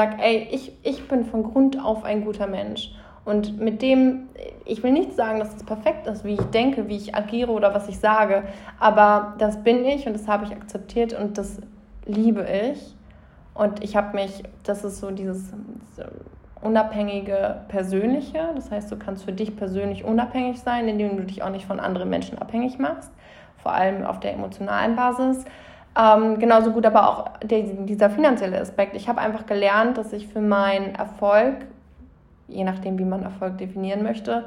sage, ey, ich, ich bin von Grund auf ein guter Mensch. Und mit dem, ich will nicht sagen, dass es perfekt ist, wie ich denke, wie ich agiere oder was ich sage, aber das bin ich und das habe ich akzeptiert und das liebe ich. Und ich habe mich, das ist so dieses unabhängige Persönliche, das heißt, du kannst für dich persönlich unabhängig sein, indem du dich auch nicht von anderen Menschen abhängig machst, vor allem auf der emotionalen Basis. Ähm, genauso gut aber auch der, dieser finanzielle Aspekt. Ich habe einfach gelernt, dass ich für meinen Erfolg je nachdem, wie man Erfolg definieren möchte,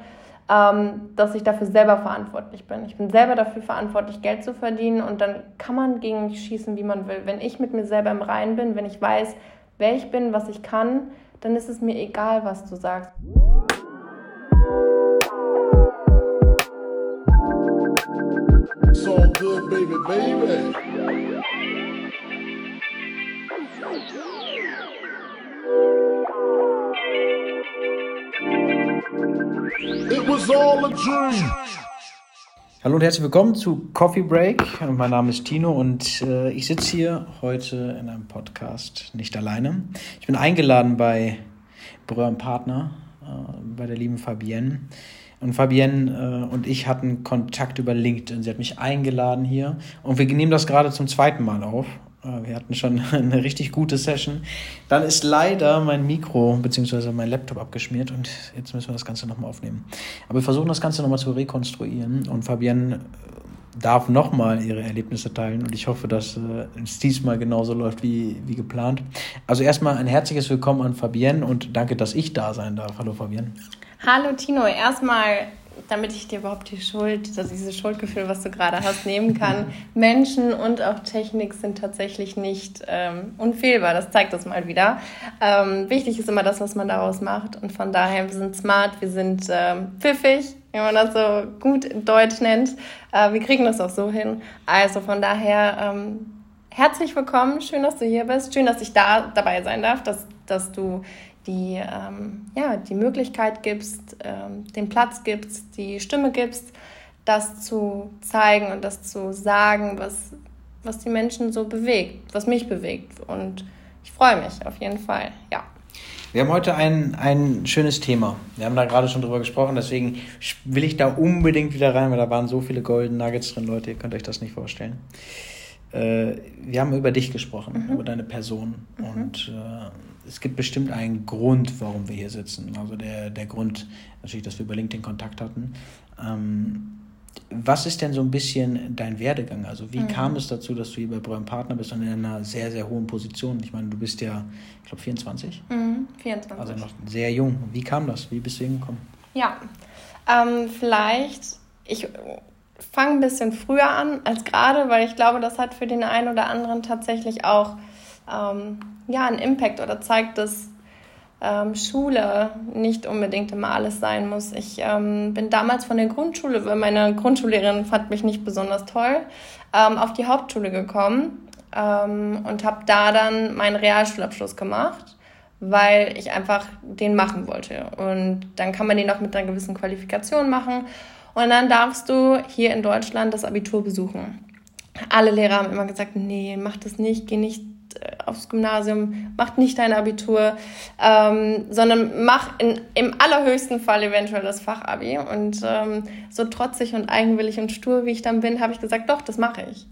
ähm, dass ich dafür selber verantwortlich bin. Ich bin selber dafür verantwortlich, Geld zu verdienen und dann kann man gegen mich schießen, wie man will. Wenn ich mit mir selber im Reinen bin, wenn ich weiß, wer ich bin, was ich kann, dann ist es mir egal, was du sagst. So good, baby, baby. Hallo und herzlich willkommen zu Coffee Break. Mein Name ist Tino und äh, ich sitze hier heute in einem Podcast nicht alleine. Ich bin eingeladen bei Breur Partner, äh, bei der lieben Fabienne. Und Fabienne äh, und ich hatten Kontakt über LinkedIn. Sie hat mich eingeladen hier und wir nehmen das gerade zum zweiten Mal auf. Äh, wir hatten schon eine richtig gute Session. Dann ist leider mein Mikro bzw. mein Laptop abgeschmiert und jetzt müssen wir das Ganze nochmal aufnehmen. Aber wir versuchen das Ganze nochmal zu rekonstruieren und Fabienne äh, darf nochmal ihre Erlebnisse teilen und ich hoffe, dass äh, es diesmal genauso läuft wie, wie geplant. Also erstmal ein herzliches Willkommen an Fabienne und danke, dass ich da sein darf. Hallo Fabienne. Hallo Tino, erstmal damit ich dir überhaupt die Schuld, also dieses Schuldgefühl, was du gerade hast, nehmen kann. Menschen und auch Technik sind tatsächlich nicht ähm, unfehlbar. Das zeigt das mal wieder. Ähm, wichtig ist immer das, was man daraus macht. Und von daher, wir sind smart, wir sind ähm, pfiffig, wie man das so gut in Deutsch nennt. Äh, wir kriegen das auch so hin. Also von daher, ähm, herzlich willkommen. Schön, dass du hier bist. Schön, dass ich da dabei sein darf, dass, dass du die, ähm, ja, die Möglichkeit gibst, ähm, den Platz gibst, die Stimme gibst, das zu zeigen und das zu sagen, was, was die Menschen so bewegt, was mich bewegt. Und ich freue mich auf jeden Fall, ja. Wir haben heute ein, ein schönes Thema. Wir haben da gerade schon drüber gesprochen, deswegen will ich da unbedingt wieder rein, weil da waren so viele Golden Nuggets drin, Leute, ihr könnt euch das nicht vorstellen. Äh, wir haben über dich gesprochen, mhm. über deine Person. Mhm. Und äh, es gibt bestimmt einen Grund, warum wir hier sitzen. Also der, der Grund, natürlich, dass wir über LinkedIn Kontakt hatten. Ähm, was ist denn so ein bisschen dein Werdegang? Also wie mhm. kam es dazu, dass du hier bei Breuer Partner bist und in einer sehr, sehr hohen Position? Ich meine, du bist ja, ich glaube, 24. Mhm, 24. Also noch sehr jung. Wie kam das? Wie bist du hingekommen? Ja, ähm, vielleicht, ich fange ein bisschen früher an als gerade, weil ich glaube, das hat für den einen oder anderen tatsächlich auch ähm, ja, einen Impact oder zeigt, dass ähm, Schule nicht unbedingt immer alles sein muss. Ich ähm, bin damals von der Grundschule, weil meine Grundschullehrerin fand mich nicht besonders toll, ähm, auf die Hauptschule gekommen ähm, und habe da dann meinen Realschulabschluss gemacht, weil ich einfach den machen wollte. Und dann kann man den auch mit einer gewissen Qualifikation machen. Und dann darfst du hier in Deutschland das Abitur besuchen. Alle Lehrer haben immer gesagt, nee, mach das nicht, geh nicht aufs Gymnasium, mach nicht dein Abitur, ähm, sondern mach in, im allerhöchsten Fall eventuell das Fachabi. Und ähm, so trotzig und eigenwillig und stur, wie ich dann bin, habe ich gesagt, doch, das mache ich.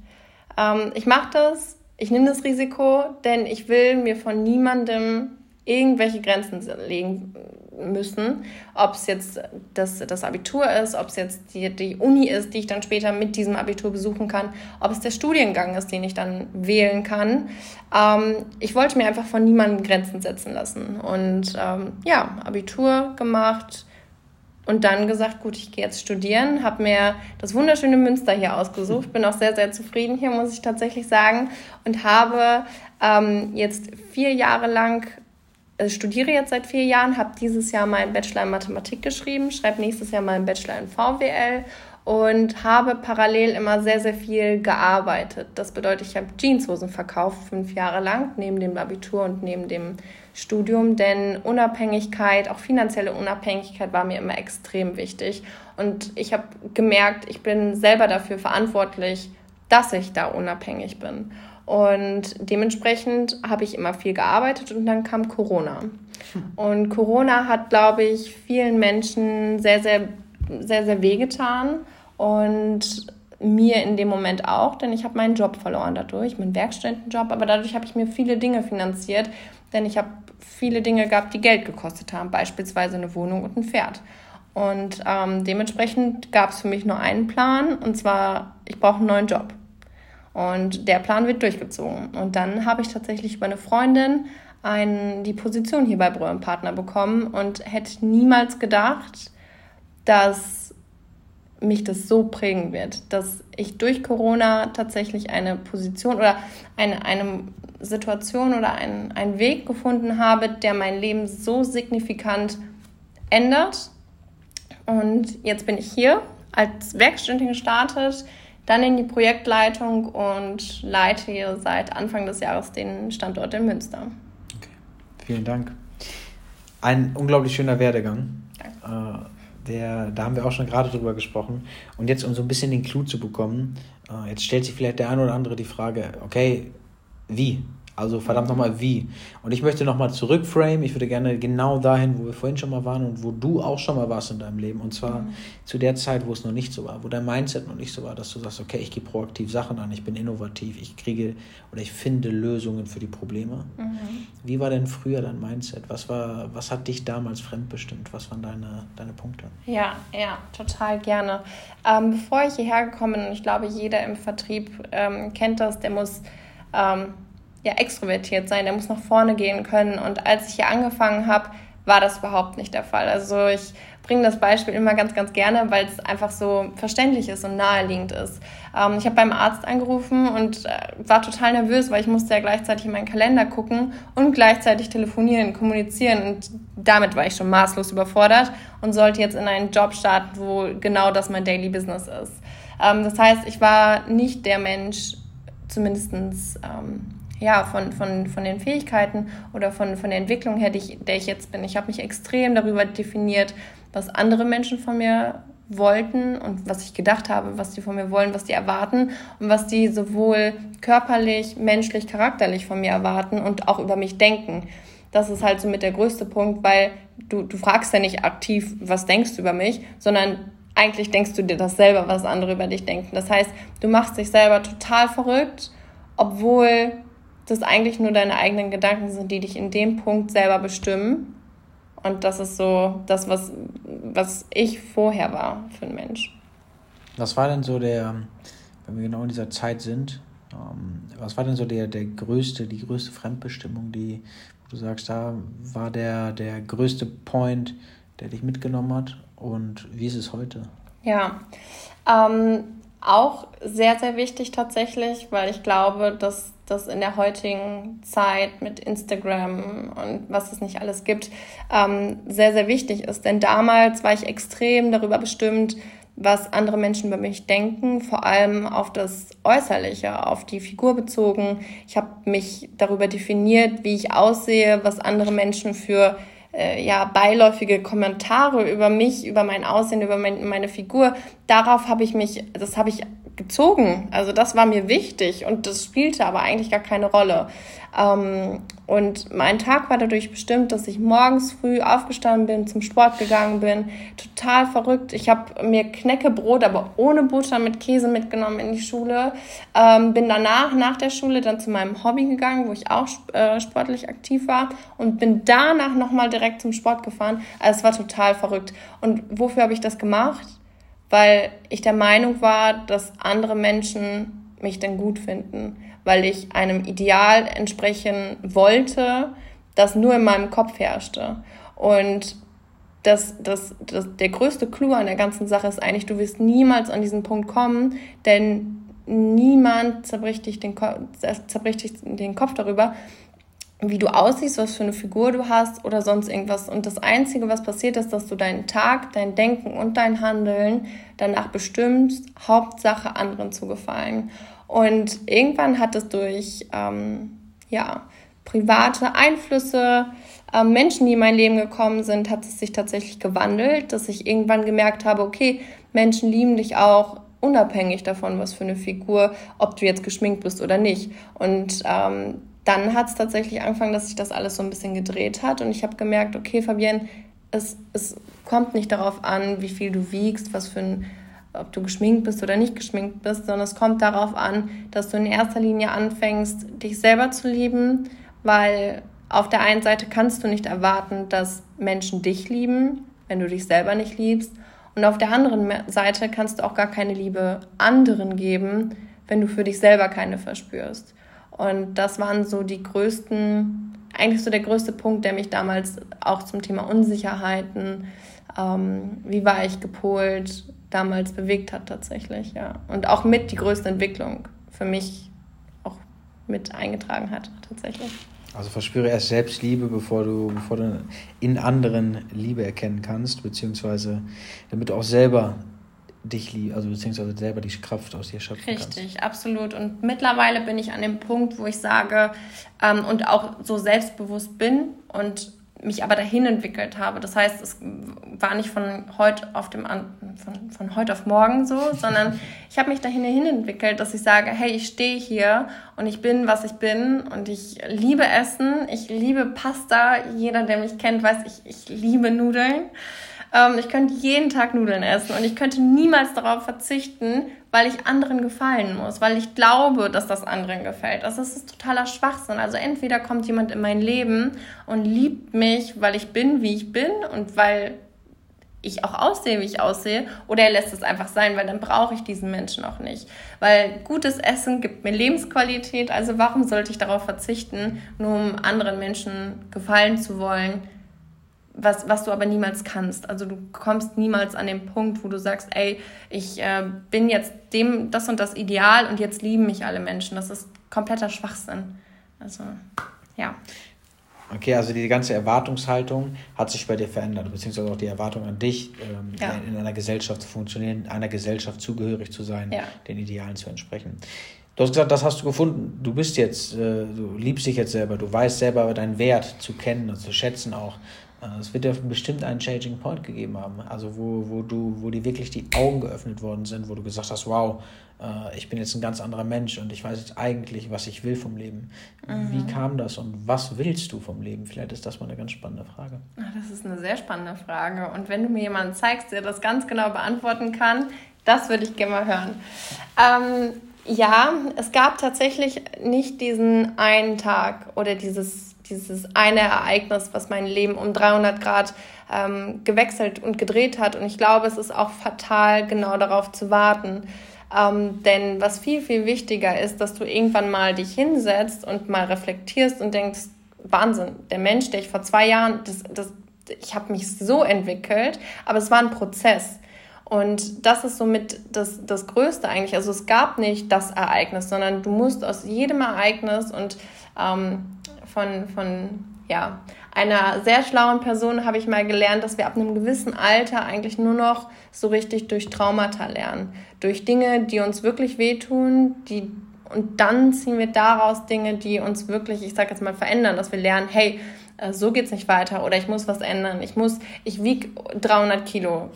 Ähm, ich mache das, ich nehme das Risiko, denn ich will mir von niemandem irgendwelche Grenzen legen müssen. Ob es jetzt das, das Abitur ist, ob es jetzt die, die Uni ist, die ich dann später mit diesem Abitur besuchen kann, ob es der Studiengang ist, den ich dann wählen kann. Ähm, ich wollte mir einfach von niemandem Grenzen setzen lassen. Und ähm, ja, Abitur gemacht, und dann gesagt, gut, ich gehe jetzt studieren, habe mir das wunderschöne Münster hier ausgesucht, bin auch sehr, sehr zufrieden hier, muss ich tatsächlich sagen, und habe ähm, jetzt vier Jahre lang studiere jetzt seit vier Jahren, habe dieses Jahr meinen Bachelor in Mathematik geschrieben, schreibe nächstes Jahr meinen Bachelor in VWL und habe parallel immer sehr, sehr viel gearbeitet. Das bedeutet, ich habe Jeanshosen verkauft, fünf Jahre lang, neben dem Abitur und neben dem Studium, denn Unabhängigkeit, auch finanzielle Unabhängigkeit war mir immer extrem wichtig. Und ich habe gemerkt, ich bin selber dafür verantwortlich, dass ich da unabhängig bin. Und dementsprechend habe ich immer viel gearbeitet und dann kam Corona. Und Corona hat, glaube ich, vielen Menschen sehr, sehr, sehr, sehr wehgetan. Und mir in dem Moment auch, denn ich habe meinen Job verloren dadurch, meinen Werkstudentenjob, aber dadurch habe ich mir viele Dinge finanziert, denn ich habe viele Dinge gehabt, die Geld gekostet haben, beispielsweise eine Wohnung und ein Pferd. Und ähm, dementsprechend gab es für mich nur einen Plan, und zwar, ich brauche einen neuen Job. Und der Plan wird durchgezogen. Und dann habe ich tatsächlich über eine Freundin ein, die Position hier bei Brühl Partner bekommen und hätte niemals gedacht, dass mich das so prägen wird, dass ich durch Corona tatsächlich eine Position oder eine, eine Situation oder einen, einen Weg gefunden habe, der mein Leben so signifikant ändert. Und jetzt bin ich hier als Werkstudentin gestartet, dann in die Projektleitung und leite hier seit Anfang des Jahres den Standort in Münster. Okay, vielen Dank. Ein unglaublich schöner Werdegang. Danke. Äh, der, da haben wir auch schon gerade drüber gesprochen. Und jetzt, um so ein bisschen den Clou zu bekommen, äh, jetzt stellt sich vielleicht der eine oder andere die Frage, okay, wie? Also verdammt nochmal wie. Und ich möchte nochmal zurückframe. Ich würde gerne genau dahin, wo wir vorhin schon mal waren und wo du auch schon mal warst in deinem Leben. Und zwar mhm. zu der Zeit, wo es noch nicht so war, wo dein Mindset noch nicht so war, dass du sagst, okay, ich gehe proaktiv Sachen an, ich bin innovativ, ich kriege oder ich finde Lösungen für die Probleme. Mhm. Wie war denn früher dein Mindset? Was, war, was hat dich damals fremdbestimmt? Was waren deine, deine Punkte? Ja, ja, total gerne. Ähm, bevor ich hierher gekommen bin, ich glaube, jeder im Vertrieb ähm, kennt das, der muss. Ähm, ja, extrovertiert sein, der muss nach vorne gehen können. Und als ich hier angefangen habe, war das überhaupt nicht der Fall. Also ich bringe das Beispiel immer ganz, ganz gerne, weil es einfach so verständlich ist und naheliegend ist. Ähm, ich habe beim Arzt angerufen und äh, war total nervös, weil ich musste ja gleichzeitig in meinen Kalender gucken und gleichzeitig telefonieren, kommunizieren. Und damit war ich schon maßlos überfordert und sollte jetzt in einen Job starten, wo genau das mein Daily Business ist. Ähm, das heißt, ich war nicht der Mensch, zumindestens ähm, ja, von, von, von den Fähigkeiten oder von, von der Entwicklung her, die ich, der ich jetzt bin. Ich habe mich extrem darüber definiert, was andere Menschen von mir wollten und was ich gedacht habe, was die von mir wollen, was die erwarten und was die sowohl körperlich, menschlich, charakterlich von mir erwarten und auch über mich denken. Das ist halt so mit der größte Punkt, weil du, du fragst ja nicht aktiv, was denkst du über mich, sondern eigentlich denkst du dir das selber, was andere über dich denken. Das heißt, du machst dich selber total verrückt, obwohl das eigentlich nur deine eigenen Gedanken sind, die dich in dem Punkt selber bestimmen. Und das ist so das, was, was ich vorher war für ein Mensch. Was war denn so der, wenn wir genau in dieser Zeit sind, ähm, was war denn so der, der größte, die größte Fremdbestimmung, die, du sagst, da war der, der größte Point, der dich mitgenommen hat und wie ist es heute? Ja, ähm, auch sehr, sehr wichtig tatsächlich, weil ich glaube, dass das in der heutigen Zeit mit Instagram und was es nicht alles gibt, ähm, sehr, sehr wichtig ist. Denn damals war ich extrem darüber bestimmt, was andere Menschen über mich denken, vor allem auf das Äußerliche, auf die Figur bezogen. Ich habe mich darüber definiert, wie ich aussehe, was andere Menschen für äh, ja, beiläufige Kommentare über mich, über mein Aussehen, über mein, meine Figur. Darauf habe ich mich, das habe ich gezogen. Also das war mir wichtig und das spielte aber eigentlich gar keine Rolle. Ähm, und mein Tag war dadurch bestimmt, dass ich morgens früh aufgestanden bin, zum Sport gegangen bin. Total verrückt. Ich habe mir Knäckebrot, aber ohne Butter mit Käse mitgenommen in die Schule. Ähm, bin danach, nach der Schule, dann zu meinem Hobby gegangen, wo ich auch äh, sportlich aktiv war. Und bin danach nochmal direkt zum Sport gefahren. Also es war total verrückt. Und wofür habe ich das gemacht? Weil ich der Meinung war, dass andere Menschen mich dann gut finden weil ich einem Ideal entsprechen wollte, das nur in meinem Kopf herrschte. Und das, das, das, der größte Clou an der ganzen Sache ist eigentlich, du wirst niemals an diesen Punkt kommen, denn niemand zerbricht dich den, zerbricht dich den Kopf darüber, wie du aussiehst, was für eine Figur du hast oder sonst irgendwas. Und das Einzige, was passiert ist, dass du deinen Tag, dein Denken und dein Handeln danach bestimmst, Hauptsache anderen zu gefallen. Und irgendwann hat es durch ähm, ja, private Einflüsse, äh, Menschen, die in mein Leben gekommen sind, hat es sich tatsächlich gewandelt, dass ich irgendwann gemerkt habe, okay, Menschen lieben dich auch unabhängig davon, was für eine Figur, ob du jetzt geschminkt bist oder nicht. Und ähm, dann hat es tatsächlich angefangen, dass sich das alles so ein bisschen gedreht hat und ich habe gemerkt, okay, Fabienne, es, es kommt nicht darauf an, wie viel du wiegst, was für ein, ob du geschminkt bist oder nicht geschminkt bist, sondern es kommt darauf an, dass du in erster Linie anfängst, dich selber zu lieben, weil auf der einen Seite kannst du nicht erwarten, dass Menschen dich lieben, wenn du dich selber nicht liebst. Und auf der anderen Seite kannst du auch gar keine Liebe anderen geben, wenn du für dich selber keine verspürst. Und das waren so die größten, eigentlich so der größte Punkt, der mich damals auch zum Thema Unsicherheiten, ähm, wie war ich gepolt, damals bewegt hat tatsächlich, ja. Und auch mit die größte Entwicklung für mich auch mit eingetragen hat tatsächlich. Also verspüre erst Selbstliebe, bevor du, bevor du in anderen Liebe erkennen kannst, beziehungsweise damit du auch selber dich lieb, also beziehungsweise selber die Kraft aus dir schöpfen Richtig, kannst. Richtig, absolut. Und mittlerweile bin ich an dem Punkt, wo ich sage ähm, und auch so selbstbewusst bin und mich aber dahin entwickelt habe. Das heißt, es war nicht von heute auf dem von, von heute auf morgen so, sondern ich habe mich dahin entwickelt, dass ich sage, hey, ich stehe hier und ich bin, was ich bin und ich liebe Essen, ich liebe Pasta. Jeder, der mich kennt, weiß, ich, ich liebe Nudeln. Ähm, ich könnte jeden Tag Nudeln essen und ich könnte niemals darauf verzichten, weil ich anderen gefallen muss, weil ich glaube, dass das anderen gefällt. Also das ist totaler Schwachsinn. Also entweder kommt jemand in mein Leben und liebt mich, weil ich bin, wie ich bin und weil ich auch aussehe, wie ich aussehe, oder er lässt es einfach sein, weil dann brauche ich diesen Menschen auch nicht. Weil gutes Essen gibt mir Lebensqualität, also warum sollte ich darauf verzichten, nur um anderen Menschen gefallen zu wollen, was, was du aber niemals kannst. Also du kommst niemals an den Punkt, wo du sagst, ey, ich äh, bin jetzt dem, das und das Ideal und jetzt lieben mich alle Menschen. Das ist kompletter Schwachsinn. Also, ja. Okay, also die ganze Erwartungshaltung hat sich bei dir verändert, beziehungsweise auch die Erwartung an dich, ähm, ja. in einer Gesellschaft zu funktionieren, einer Gesellschaft zugehörig zu sein, ja. den Idealen zu entsprechen. Du hast gesagt, das hast du gefunden. Du bist jetzt, äh, du liebst dich jetzt selber, du weißt selber deinen Wert zu kennen und zu schätzen auch. Äh, es wird ja bestimmt einen Changing Point gegeben haben, also wo, wo du, wo dir wirklich die Augen geöffnet worden sind, wo du gesagt hast, wow, äh, ich bin jetzt ein ganz anderer Mensch und ich weiß jetzt eigentlich, was ich will vom Leben. Mhm. Wie kam das und was willst du vom Leben? Vielleicht ist das mal eine ganz spannende Frage. Das ist eine sehr spannende Frage. Und wenn du mir jemanden zeigst, der das ganz genau beantworten kann, das würde ich gerne mal hören. Ähm, ja, es gab tatsächlich nicht diesen einen Tag oder dieses dieses eine Ereignis, was mein Leben um 300 Grad ähm, gewechselt und gedreht hat. Und ich glaube, es ist auch fatal, genau darauf zu warten. Ähm, denn was viel, viel wichtiger ist, dass du irgendwann mal dich hinsetzt und mal reflektierst und denkst, Wahnsinn, der Mensch, der ich vor zwei Jahren, das, das, ich habe mich so entwickelt, aber es war ein Prozess. Und das ist somit das, das Größte eigentlich. Also es gab nicht das Ereignis, sondern du musst aus jedem Ereignis und ähm, von, von ja, einer sehr schlauen Person habe ich mal gelernt, dass wir ab einem gewissen Alter eigentlich nur noch so richtig durch Traumata lernen. Durch Dinge, die uns wirklich wehtun, die, und dann ziehen wir daraus Dinge, die uns wirklich, ich sage jetzt mal, verändern, dass wir lernen, hey, äh, so geht's nicht weiter oder ich muss was ändern. Ich muss, ich wiege 300 Kilo.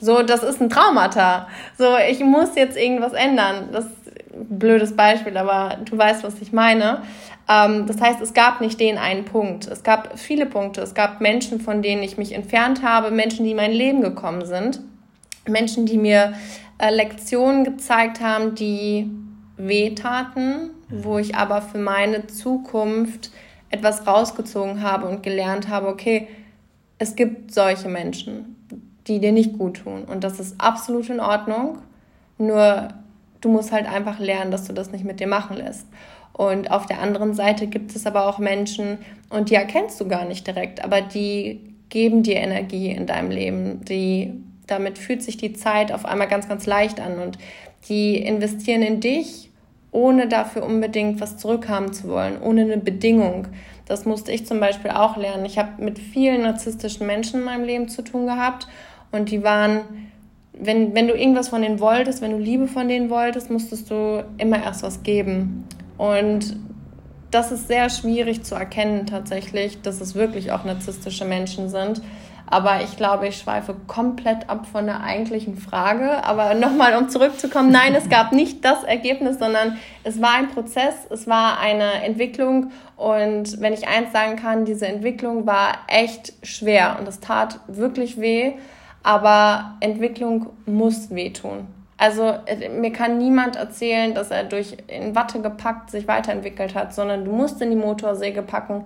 So, das ist ein Traumata. So, ich muss jetzt irgendwas ändern. Das ist ein blödes Beispiel, aber du weißt, was ich meine. Ähm, das heißt, es gab nicht den einen Punkt. Es gab viele Punkte. Es gab Menschen, von denen ich mich entfernt habe, Menschen, die in mein Leben gekommen sind, Menschen, die mir äh, Lektionen gezeigt haben, die wehtaten, wo ich aber für meine Zukunft etwas rausgezogen habe und gelernt habe, okay, es gibt solche Menschen, die dir nicht gut tun. Und das ist absolut in Ordnung. Nur du musst halt einfach lernen, dass du das nicht mit dir machen lässt. Und auf der anderen Seite gibt es aber auch Menschen, und die erkennst du gar nicht direkt, aber die geben dir Energie in deinem Leben. Die, damit fühlt sich die Zeit auf einmal ganz, ganz leicht an und die investieren in dich, ohne dafür unbedingt was zurückhaben zu wollen, ohne eine Bedingung. Das musste ich zum Beispiel auch lernen. Ich habe mit vielen narzisstischen Menschen in meinem Leben zu tun gehabt und die waren, wenn, wenn du irgendwas von denen wolltest, wenn du Liebe von denen wolltest, musstest du immer erst was geben. Und das ist sehr schwierig zu erkennen tatsächlich, dass es wirklich auch narzisstische Menschen sind. Aber ich glaube, ich schweife komplett ab von der eigentlichen Frage. Aber nochmal, um zurückzukommen, nein, es gab nicht das Ergebnis, sondern es war ein Prozess, es war eine Entwicklung. Und wenn ich eins sagen kann, diese Entwicklung war echt schwer und es tat wirklich weh. Aber Entwicklung muss wehtun. Also äh, mir kann niemand erzählen, dass er durch in Watte gepackt sich weiterentwickelt hat, sondern du musst in die Motorsäge packen,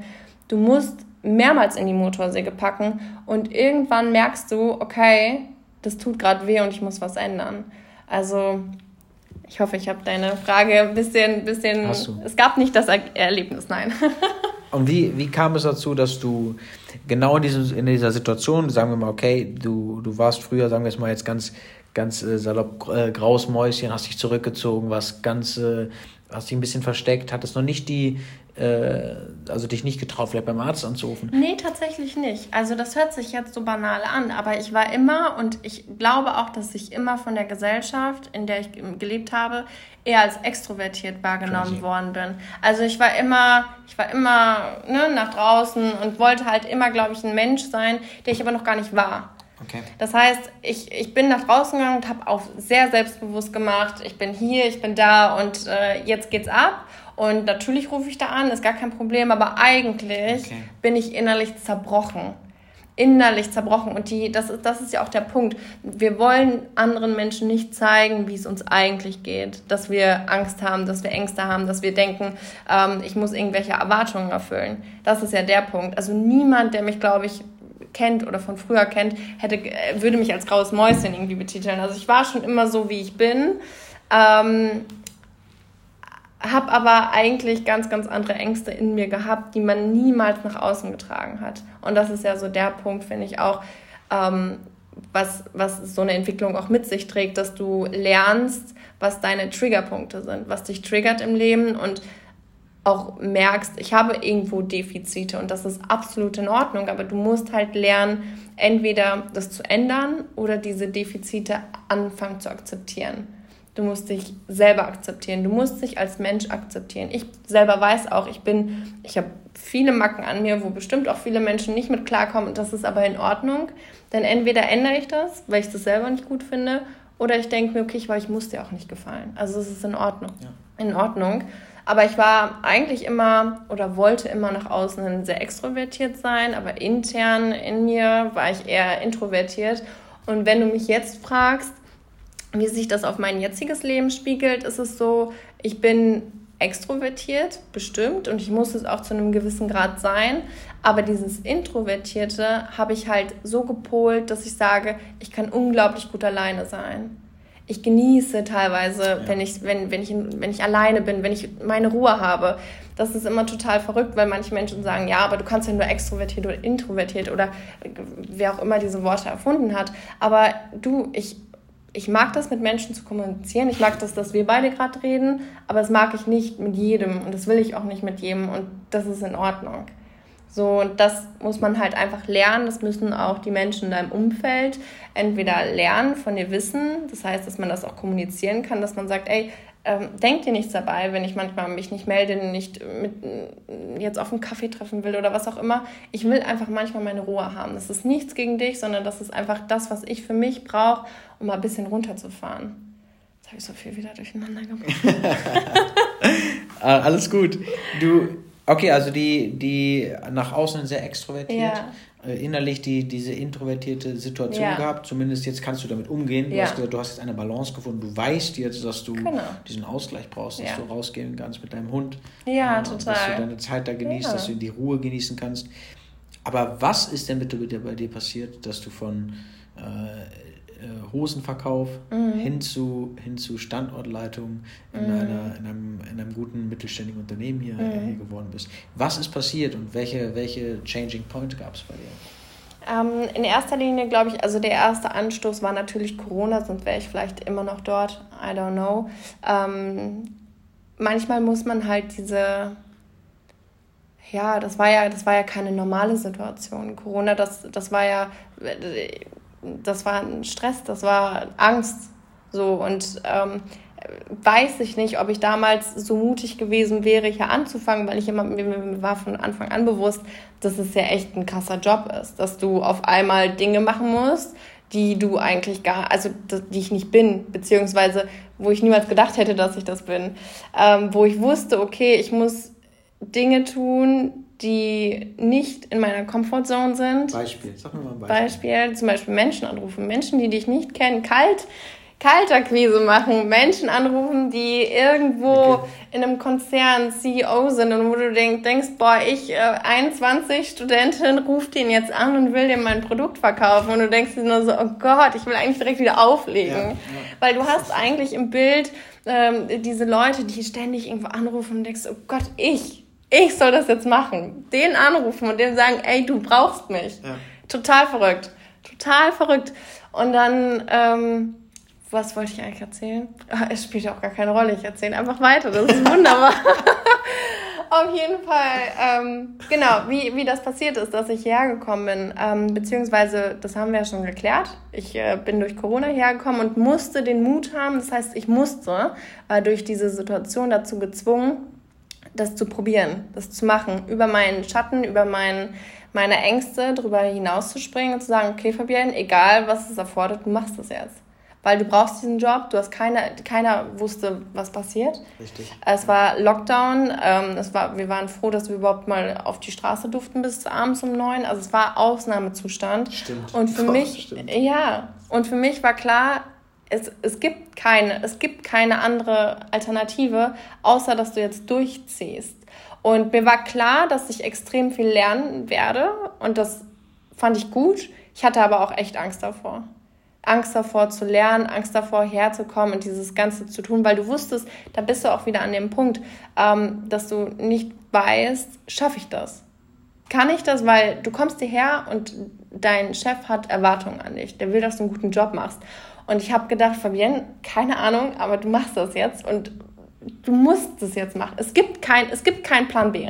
du musst mehrmals in die Motorsäge packen und irgendwann merkst du, okay, das tut gerade weh und ich muss was ändern. Also ich hoffe, ich habe deine Frage ein bisschen, bisschen. Hast du? Es gab nicht das er Erlebnis, nein. und wie, wie kam es dazu, dass du genau in, diesem, in dieser Situation, sagen wir mal, okay, du, du warst früher, sagen wir es mal jetzt ganz ganz äh, salopp äh, graues Mäuschen, hast dich zurückgezogen, was ganz, äh, hast dich ein bisschen versteckt, hattest noch nicht die, äh, also dich nicht getraut, vielleicht beim Arzt anzurufen? Nee, tatsächlich nicht. Also das hört sich jetzt so banal an, aber ich war immer und ich glaube auch, dass ich immer von der Gesellschaft, in der ich gelebt habe, eher als extrovertiert wahrgenommen worden bin. Also ich war immer, ich war immer ne, nach draußen und wollte halt immer, glaube ich, ein Mensch sein, der ich aber noch gar nicht war. Okay. Das heißt, ich, ich bin nach draußen gegangen und habe auch sehr selbstbewusst gemacht, ich bin hier, ich bin da und äh, jetzt geht's ab. Und natürlich rufe ich da an, ist gar kein Problem, aber eigentlich okay. bin ich innerlich zerbrochen. Innerlich zerbrochen. Und die, das, ist, das ist ja auch der Punkt. Wir wollen anderen Menschen nicht zeigen, wie es uns eigentlich geht. Dass wir Angst haben, dass wir Ängste haben, dass wir denken, ähm, ich muss irgendwelche Erwartungen erfüllen. Das ist ja der Punkt. Also niemand, der mich, glaube ich, kennt oder von früher kennt, hätte, äh, würde mich als graues Mäuschen irgendwie betiteln. Also ich war schon immer so, wie ich bin. Ähm, habe aber eigentlich ganz, ganz andere Ängste in mir gehabt, die man niemals nach außen getragen hat. Und das ist ja so der Punkt, finde ich auch, ähm, was, was so eine Entwicklung auch mit sich trägt, dass du lernst, was deine Triggerpunkte sind, was dich triggert im Leben und auch merkst, ich habe irgendwo Defizite und das ist absolut in Ordnung, aber du musst halt lernen, entweder das zu ändern oder diese Defizite anfangen zu akzeptieren. Du musst dich selber akzeptieren. Du musst dich als Mensch akzeptieren. Ich selber weiß auch, ich bin, ich habe viele Macken an mir, wo bestimmt auch viele Menschen nicht mit klarkommen und das ist aber in Ordnung. Denn entweder ändere ich das, weil ich das selber nicht gut finde, oder ich denke mir, okay, ich, weil ich muss dir auch nicht gefallen. Also es ist in Ordnung. Ja. In Ordnung. Aber ich war eigentlich immer oder wollte immer nach außen sehr extrovertiert sein, aber intern in mir war ich eher introvertiert. Und wenn du mich jetzt fragst, wie sich das auf mein jetziges Leben spiegelt, ist es so, ich bin extrovertiert, bestimmt, und ich muss es auch zu einem gewissen Grad sein. Aber dieses Introvertierte habe ich halt so gepolt, dass ich sage, ich kann unglaublich gut alleine sein ich genieße teilweise, ja. wenn, ich, wenn, wenn, ich, wenn ich alleine bin, wenn ich meine Ruhe habe. Das ist immer total verrückt, weil manche Menschen sagen, ja, aber du kannst ja nur extrovertiert oder introvertiert oder wer auch immer diese Worte erfunden hat. Aber du, ich, ich mag das, mit Menschen zu kommunizieren. Ich mag das, dass wir beide gerade reden, aber das mag ich nicht mit jedem und das will ich auch nicht mit jedem und das ist in Ordnung. So, und das muss man halt einfach lernen. Das müssen auch die Menschen in deinem Umfeld entweder lernen, von dir wissen. Das heißt, dass man das auch kommunizieren kann, dass man sagt, ey, ähm, denk dir nichts dabei, wenn ich manchmal mich nicht melde, nicht mit, jetzt auf einen Kaffee treffen will oder was auch immer. Ich will einfach manchmal meine Ruhe haben. Das ist nichts gegen dich, sondern das ist einfach das, was ich für mich brauche, um mal ein bisschen runterzufahren. Jetzt habe ich so viel wieder durcheinander gemacht. Ah, alles gut. Du, Okay, also die, die nach außen sehr extrovertiert, ja. Äh, innerlich die, diese introvertierte Situation ja. gehabt. Zumindest jetzt kannst du damit umgehen. Du, ja. hast gesagt, du hast jetzt eine Balance gefunden. Du weißt jetzt, dass du genau. diesen Ausgleich brauchst, dass du rausgehen kannst mit deinem Hund. Ja, äh, total. Dass du deine Zeit da genießt, dass du die Ruhe genießen kannst. Aber was ist denn bitte bei dir passiert, dass du von äh, äh, Hosenverkauf mhm. hin, zu, hin zu Standortleitung in, mhm. einer, in, einem, in einem guten mittelständigen Unternehmen hier, mhm. hier geworden bist. Was ist passiert und welche, welche Changing Point gab es bei dir? Ähm, in erster Linie glaube ich, also der erste Anstoß war natürlich Corona, sonst wäre ich vielleicht immer noch dort. I don't know. Ähm, manchmal muss man halt diese ja, das war ja, das war ja keine normale Situation. Corona, das, das war ja, das war ein Stress, das war Angst. So und ähm, weiß ich nicht, ob ich damals so mutig gewesen wäre, hier anzufangen, weil ich immer, mir war von Anfang an bewusst, dass es ja echt ein krasser Job ist, dass du auf einmal Dinge machen musst, die du eigentlich gar, also die ich nicht bin, beziehungsweise wo ich niemals gedacht hätte, dass ich das bin, ähm, wo ich wusste, okay, ich muss Dinge tun, die nicht in meiner Comfortzone sind. Beispiel, sag mir mal ein Beispiel. Beispiel, zum Beispiel Menschen anrufen, Menschen, die dich nicht kennen, kalt Kaltakquise machen, Menschen anrufen, die irgendwo okay. in einem Konzern CEO sind und wo du denk, denkst, boah, ich, äh, 21 Studentin, ruft den jetzt an und will dir mein Produkt verkaufen und du denkst dir nur so, oh Gott, ich will eigentlich direkt wieder auflegen. Ja, ja. Weil du hast eigentlich im Bild ähm, diese Leute, die ständig irgendwo anrufen und denkst, oh Gott, ich, ich soll das jetzt machen. Den anrufen und dem sagen, ey, du brauchst mich. Ja. Total verrückt. Total verrückt. Und dann... Ähm, was wollte ich eigentlich erzählen? Ah, es spielt ja auch gar keine Rolle. Ich erzähle einfach weiter. Das ist wunderbar. Auf jeden Fall, ähm, genau, wie, wie das passiert ist, dass ich hierher gekommen bin, ähm, beziehungsweise, das haben wir ja schon geklärt. Ich äh, bin durch Corona hergekommen und musste den Mut haben. Das heißt, ich musste äh, durch diese Situation dazu gezwungen, das zu probieren, das zu machen, über meinen Schatten, über meinen, meine Ängste drüber hinauszuspringen und zu sagen, okay, Fabienne, egal was es erfordert, du machst das jetzt weil du brauchst diesen Job. Du hast keine, keiner wusste, was passiert. Richtig. Es war Lockdown. Ähm, es war, wir waren froh, dass wir überhaupt mal auf die Straße durften bis abends um neun. Also es war Ausnahmezustand. Stimmt. Und für oh, mich, stimmt. ja, und für mich war klar, es, es, gibt keine, es gibt keine andere Alternative, außer dass du jetzt durchziehst. Und mir war klar, dass ich extrem viel lernen werde und das fand ich gut. Ich hatte aber auch echt Angst davor. Angst davor zu lernen, Angst davor herzukommen und dieses Ganze zu tun, weil du wusstest, da bist du auch wieder an dem Punkt, ähm, dass du nicht weißt, schaffe ich das? Kann ich das? Weil du kommst hierher und dein Chef hat Erwartungen an dich. Der will, dass du einen guten Job machst. Und ich habe gedacht, Fabienne, keine Ahnung, aber du machst das jetzt und du musst es jetzt machen. Es gibt kein, es gibt keinen Plan B.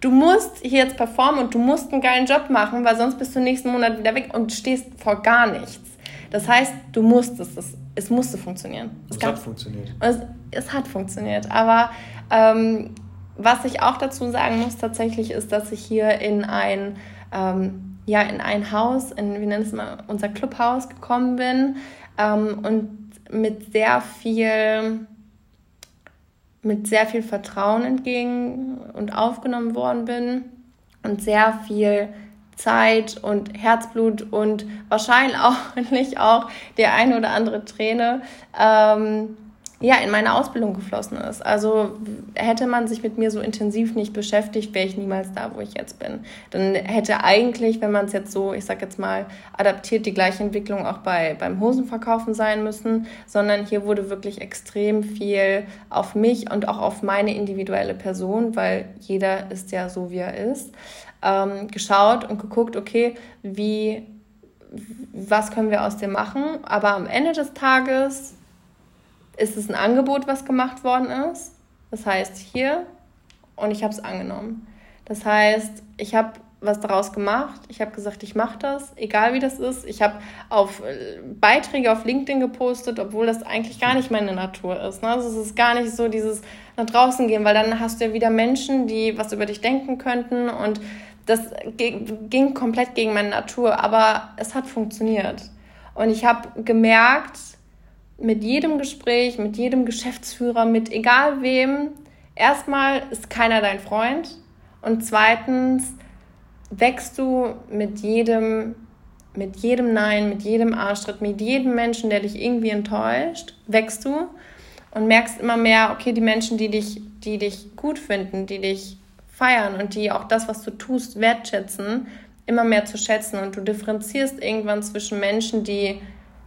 Du musst hier jetzt performen und du musst einen geilen Job machen, weil sonst bist du nächsten Monat wieder weg und stehst vor gar nichts. Das heißt, du musstest es, es musste funktionieren. Es, es hat funktioniert. Es, es, hat funktioniert. Aber ähm, was ich auch dazu sagen muss tatsächlich ist, dass ich hier in ein ähm, ja in ein Haus, in wie nennt es mal unser Clubhaus gekommen bin ähm, und mit sehr viel mit sehr viel Vertrauen entgegen und aufgenommen worden bin und sehr viel Zeit und Herzblut und wahrscheinlich auch die eine oder andere Träne ähm, ja, in meine Ausbildung geflossen ist. Also hätte man sich mit mir so intensiv nicht beschäftigt, wäre ich niemals da, wo ich jetzt bin. Dann hätte eigentlich, wenn man es jetzt so, ich sag jetzt mal, adaptiert, die gleiche Entwicklung auch bei, beim Hosenverkaufen sein müssen, sondern hier wurde wirklich extrem viel auf mich und auch auf meine individuelle Person, weil jeder ist ja so, wie er ist, ähm, geschaut und geguckt, okay, wie, was können wir aus dem machen? Aber am Ende des Tages ist es ein Angebot, was gemacht worden ist. Das heißt hier und ich habe es angenommen. Das heißt, ich habe was daraus gemacht. Ich habe gesagt, ich mache das, egal wie das ist. Ich habe auf äh, Beiträge auf LinkedIn gepostet, obwohl das eigentlich gar nicht meine Natur ist. Ne? Also es ist gar nicht so dieses nach draußen gehen, weil dann hast du ja wieder Menschen, die was über dich denken könnten und das ging komplett gegen meine Natur, aber es hat funktioniert. Und ich habe gemerkt, mit jedem Gespräch, mit jedem Geschäftsführer, mit egal wem, erstmal ist keiner dein Freund und zweitens wächst du mit jedem mit jedem Nein, mit jedem Arschtritt, mit jedem Menschen, der dich irgendwie enttäuscht, wächst du und merkst immer mehr, okay, die Menschen, die dich, die dich gut finden, die dich feiern und die auch das, was du tust, wertschätzen, immer mehr zu schätzen. Und du differenzierst irgendwann zwischen Menschen, die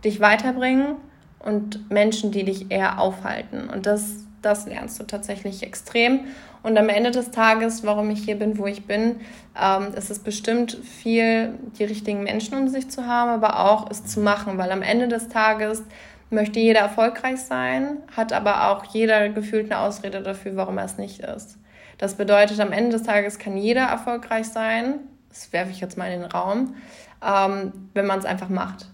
dich weiterbringen und Menschen, die dich eher aufhalten. Und das, das lernst du tatsächlich extrem. Und am Ende des Tages, warum ich hier bin, wo ich bin, ähm, ist es bestimmt viel, die richtigen Menschen um sich zu haben, aber auch es zu machen, weil am Ende des Tages möchte jeder erfolgreich sein, hat aber auch jeder gefühlt eine Ausrede dafür, warum er es nicht ist. Das bedeutet, am Ende des Tages kann jeder erfolgreich sein, das werfe ich jetzt mal in den Raum, ähm, wenn man es einfach macht.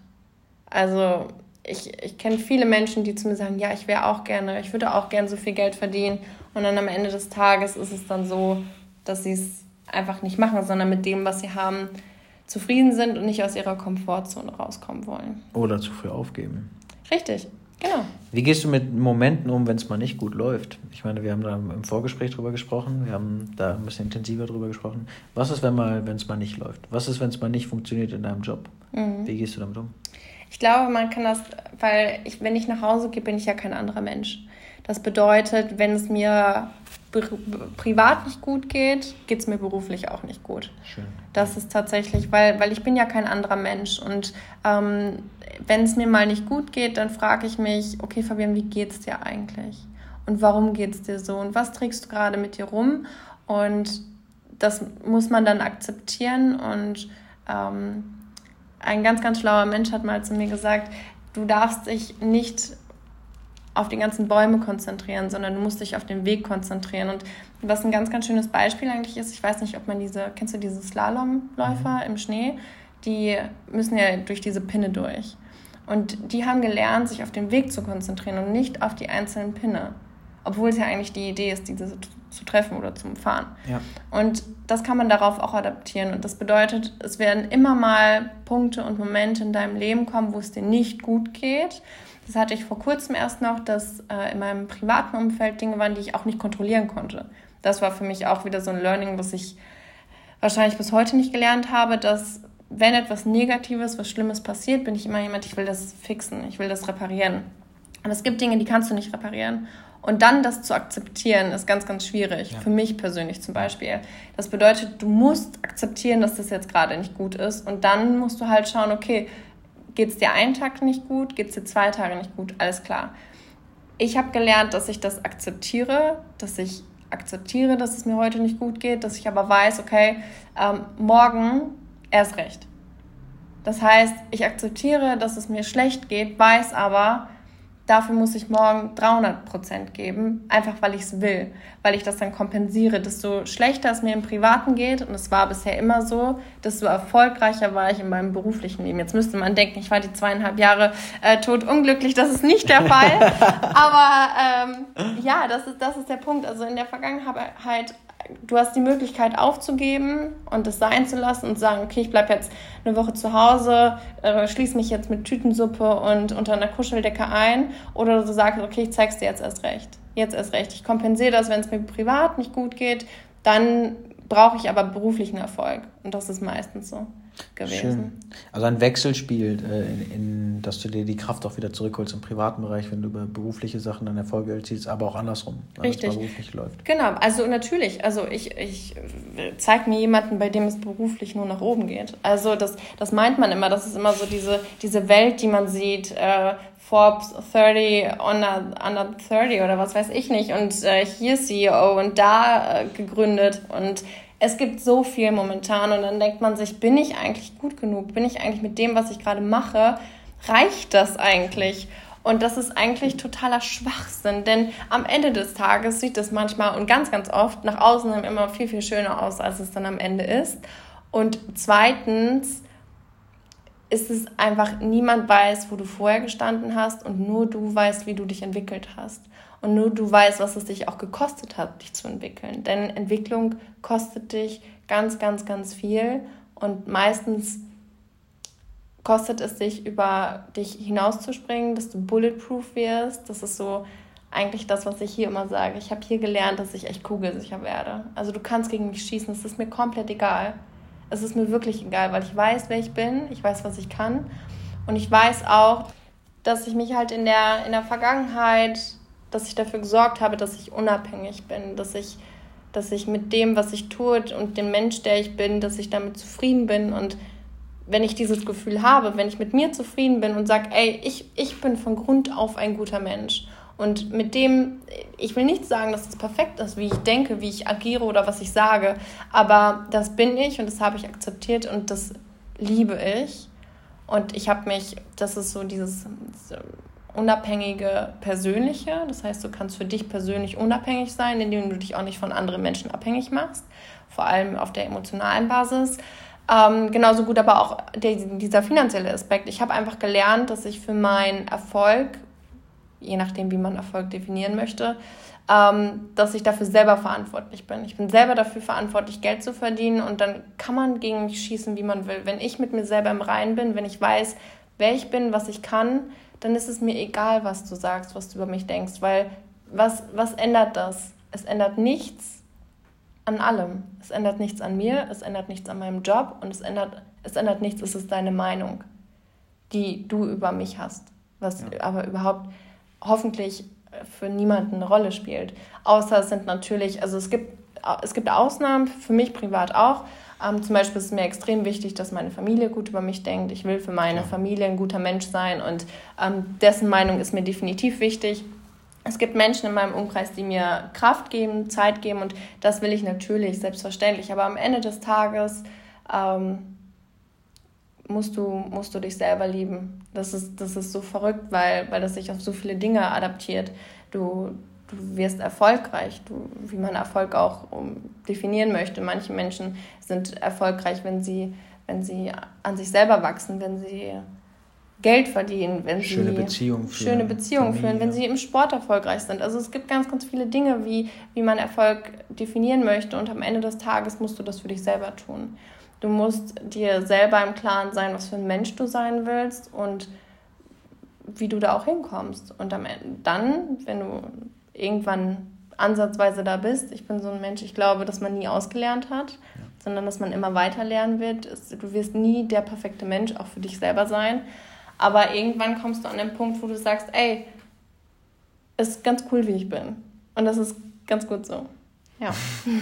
Also ich, ich kenne viele Menschen, die zu mir sagen, ja, ich wäre auch gerne, ich würde auch gerne so viel Geld verdienen. Und dann am Ende des Tages ist es dann so, dass sie es einfach nicht machen, sondern mit dem, was sie haben, zufrieden sind und nicht aus ihrer Komfortzone rauskommen wollen. Oder zu früh aufgeben. Richtig, genau. Wie gehst du mit Momenten um, wenn es mal nicht gut läuft? Ich meine, wir haben da im Vorgespräch drüber gesprochen, wir haben da ein bisschen intensiver drüber gesprochen. Was ist, wenn mal, wenn es mal nicht läuft? Was ist, wenn es mal nicht funktioniert in deinem Job? Mhm. Wie gehst du damit um? Ich glaube, man kann das, weil ich, wenn ich nach Hause gehe, bin ich ja kein anderer Mensch. Das bedeutet, wenn es mir privat nicht gut geht, geht es mir beruflich auch nicht gut. Schön. Das ist tatsächlich, weil, weil ich bin ja kein anderer Mensch. Und ähm, wenn es mir mal nicht gut geht, dann frage ich mich, okay, Fabian, wie geht's dir eigentlich? Und warum geht es dir so? Und was trägst du gerade mit dir rum? Und das muss man dann akzeptieren. Und ähm, ein ganz, ganz schlauer Mensch hat mal zu mir gesagt, du darfst dich nicht auf die ganzen Bäume konzentrieren, sondern du musst dich auf den Weg konzentrieren. Und was ein ganz, ganz schönes Beispiel eigentlich ist, ich weiß nicht, ob man diese, kennst du diese Slalomläufer mhm. im Schnee? Die müssen ja durch diese Pinne durch. Und die haben gelernt, sich auf den Weg zu konzentrieren und nicht auf die einzelnen Pinne. Obwohl es ja eigentlich die Idee ist, diese zu treffen oder zum Fahren. Ja. Und das kann man darauf auch adaptieren. Und das bedeutet, es werden immer mal Punkte und Momente in deinem Leben kommen, wo es dir nicht gut geht das hatte ich vor kurzem erst noch, dass äh, in meinem privaten Umfeld Dinge waren, die ich auch nicht kontrollieren konnte. Das war für mich auch wieder so ein Learning, was ich wahrscheinlich bis heute nicht gelernt habe, dass wenn etwas Negatives, was Schlimmes passiert, bin ich immer jemand, ich will das fixen, ich will das reparieren. Aber es gibt Dinge, die kannst du nicht reparieren. Und dann das zu akzeptieren, ist ganz, ganz schwierig. Ja. Für mich persönlich zum Beispiel. Das bedeutet, du musst akzeptieren, dass das jetzt gerade nicht gut ist. Und dann musst du halt schauen, okay, Geht es dir einen Tag nicht gut? Geht es dir zwei Tage nicht gut? Alles klar. Ich habe gelernt, dass ich das akzeptiere, dass ich akzeptiere, dass es mir heute nicht gut geht, dass ich aber weiß, okay, ähm, morgen erst recht. Das heißt, ich akzeptiere, dass es mir schlecht geht, weiß aber, dafür muss ich morgen 300 Prozent geben, einfach weil ich es will, weil ich das dann kompensiere. Desto schlechter es mir im Privaten geht, und es war bisher immer so, desto erfolgreicher war ich in meinem beruflichen Leben. Jetzt müsste man denken, ich war die zweieinhalb Jahre äh, tot unglücklich, das ist nicht der Fall. Aber ähm, ja, das ist, das ist der Punkt. Also in der Vergangenheit du hast die Möglichkeit aufzugeben und es sein zu lassen und zu sagen, okay, ich bleibe jetzt eine Woche zu Hause, äh, schließe mich jetzt mit Tütensuppe und unter einer Kuscheldecke ein oder du sagst, okay, ich zeig's dir jetzt erst recht. Jetzt erst recht. Ich kompensiere das, wenn es mir privat nicht gut geht, dann brauche ich aber beruflichen Erfolg und das ist meistens so gewesen. Schön. Also ein Wechselspiel, äh, in, in, dass du dir die Kraft auch wieder zurückholst im privaten Bereich, wenn du über berufliche Sachen dann Erfolge erzielst, aber auch andersrum, wenn Richtig. es beruflich läuft. Genau, also natürlich, also ich, ich zeige mir jemanden, bei dem es beruflich nur nach oben geht. Also das, das meint man immer, das ist immer so diese, diese Welt, die man sieht, äh, Forbes 30 under, under 30 oder was weiß ich nicht und äh, hier CEO und da äh, gegründet und es gibt so viel momentan und dann denkt man sich, bin ich eigentlich gut genug? Bin ich eigentlich mit dem, was ich gerade mache, reicht das eigentlich? Und das ist eigentlich totaler Schwachsinn, denn am Ende des Tages sieht es manchmal und ganz, ganz oft nach außen immer viel, viel schöner aus, als es dann am Ende ist. Und zweitens ist es einfach, niemand weiß, wo du vorher gestanden hast und nur du weißt, wie du dich entwickelt hast. Und nur du weißt, was es dich auch gekostet hat, dich zu entwickeln. Denn Entwicklung kostet dich ganz, ganz, ganz viel. Und meistens kostet es dich, über dich hinauszuspringen, dass du bulletproof wirst. Das ist so eigentlich das, was ich hier immer sage. Ich habe hier gelernt, dass ich echt kugelsicher werde. Also du kannst gegen mich schießen, es ist mir komplett egal. Es ist mir wirklich egal, weil ich weiß, wer ich bin, ich weiß, was ich kann. Und ich weiß auch, dass ich mich halt in der, in der Vergangenheit dass ich dafür gesorgt habe, dass ich unabhängig bin, dass ich, dass ich mit dem, was ich tue und dem Mensch, der ich bin, dass ich damit zufrieden bin. Und wenn ich dieses Gefühl habe, wenn ich mit mir zufrieden bin und sage, ey, ich, ich bin von Grund auf ein guter Mensch. Und mit dem, ich will nicht sagen, dass es perfekt ist, wie ich denke, wie ich agiere oder was ich sage, aber das bin ich und das habe ich akzeptiert und das liebe ich. Und ich habe mich, das ist so dieses unabhängige persönliche. Das heißt, du kannst für dich persönlich unabhängig sein, indem du dich auch nicht von anderen Menschen abhängig machst, vor allem auf der emotionalen Basis. Ähm, genauso gut aber auch der, dieser finanzielle Aspekt. Ich habe einfach gelernt, dass ich für meinen Erfolg, je nachdem, wie man Erfolg definieren möchte, ähm, dass ich dafür selber verantwortlich bin. Ich bin selber dafür verantwortlich, Geld zu verdienen und dann kann man gegen mich schießen, wie man will. Wenn ich mit mir selber im Reinen bin, wenn ich weiß, wer ich bin, was ich kann, dann ist es mir egal, was du sagst, was du über mich denkst, weil was, was ändert das? Es ändert nichts an allem. Es ändert nichts an mir, es ändert nichts an meinem Job und es ändert, es ändert nichts, es ist deine Meinung, die du über mich hast, was ja. aber überhaupt hoffentlich für niemanden eine Rolle spielt. Außer es sind natürlich, also es gibt, es gibt Ausnahmen, für mich privat auch, ähm, zum Beispiel ist es mir extrem wichtig, dass meine Familie gut über mich denkt. Ich will für meine. Familie ein guter Mensch sein und ähm, dessen Meinung ist mir definitiv wichtig. Es gibt Menschen in meinem Umkreis, die mir Kraft geben, Zeit geben und das will ich natürlich, selbstverständlich. Aber am Ende des Tages ähm, musst, du, musst du dich selber lieben. Das ist, das ist so verrückt, weil, weil das sich auf so viele Dinge adaptiert. Du, du wirst erfolgreich, du, wie man Erfolg auch um, definieren möchte. Manche Menschen sind erfolgreich, wenn sie, wenn sie an sich selber wachsen, wenn sie Geld verdienen, wenn schöne sie Beziehungen führen, schöne Beziehungen führen, wenn sie im Sport erfolgreich sind. Also es gibt ganz, ganz viele Dinge, wie, wie man Erfolg definieren möchte und am Ende des Tages musst du das für dich selber tun. Du musst dir selber im Klaren sein, was für ein Mensch du sein willst und wie du da auch hinkommst. Und am Ende, dann, wenn du irgendwann ansatzweise da bist. Ich bin so ein Mensch, ich glaube, dass man nie ausgelernt hat, ja. sondern dass man immer weiter lernen wird. Du wirst nie der perfekte Mensch auch für dich selber sein. Aber irgendwann kommst du an den Punkt, wo du sagst, ey, ist ganz cool, wie ich bin. Und das ist ganz gut so. Ja.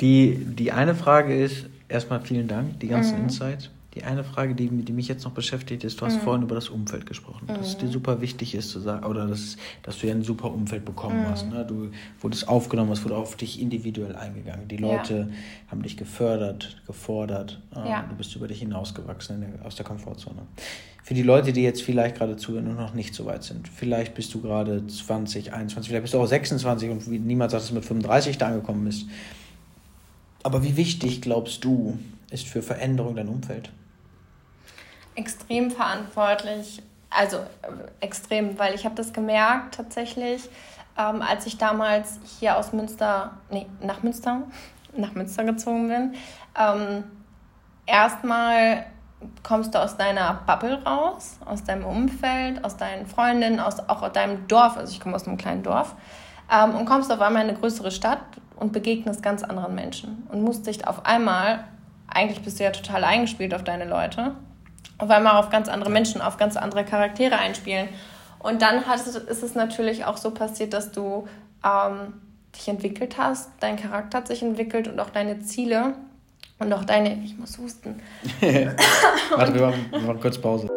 Die, die eine Frage ist, erstmal vielen Dank, die ganzen mhm. Insights. Die eine Frage, die, die mich jetzt noch beschäftigt, ist, du hast mhm. vorhin über das Umfeld gesprochen. Mhm. Dass es dir mhm. super wichtig ist zu sagen, oder dass, dass du ja ein super Umfeld bekommen mhm. hast. Ne? Du wurdest aufgenommen, es wurde auf dich individuell eingegangen. Die Leute ja. haben dich gefördert, gefordert. Ja. Du bist über dich hinausgewachsen der, aus der Komfortzone. Für die Leute, die jetzt vielleicht gerade zuhören und noch nicht so weit sind, vielleicht bist du gerade 20, 21, vielleicht bist du auch 26 und niemand sagt, dass du mit 35 da angekommen bist. Aber wie wichtig glaubst du, ist für Veränderung dein Umfeld? extrem verantwortlich. Also äh, extrem, weil ich habe das gemerkt tatsächlich, ähm, als ich damals hier aus Münster, nee, nach Münster, nach Münster gezogen bin. Ähm, erstmal kommst du aus deiner Bubble raus, aus deinem Umfeld, aus deinen Freundinnen, aus, auch aus deinem Dorf. Also ich komme aus einem kleinen Dorf. Ähm, und kommst auf einmal in eine größere Stadt und begegnest ganz anderen Menschen. Und musst dich auf einmal, eigentlich bist du ja total eingespielt auf deine Leute, auf einmal auf ganz andere Menschen, auf ganz andere Charaktere einspielen. Und dann hat, ist es natürlich auch so passiert, dass du ähm, dich entwickelt hast, dein Charakter hat sich entwickelt und auch deine Ziele und auch deine. Ich muss husten. Warte, wir machen, wir machen kurz Pause.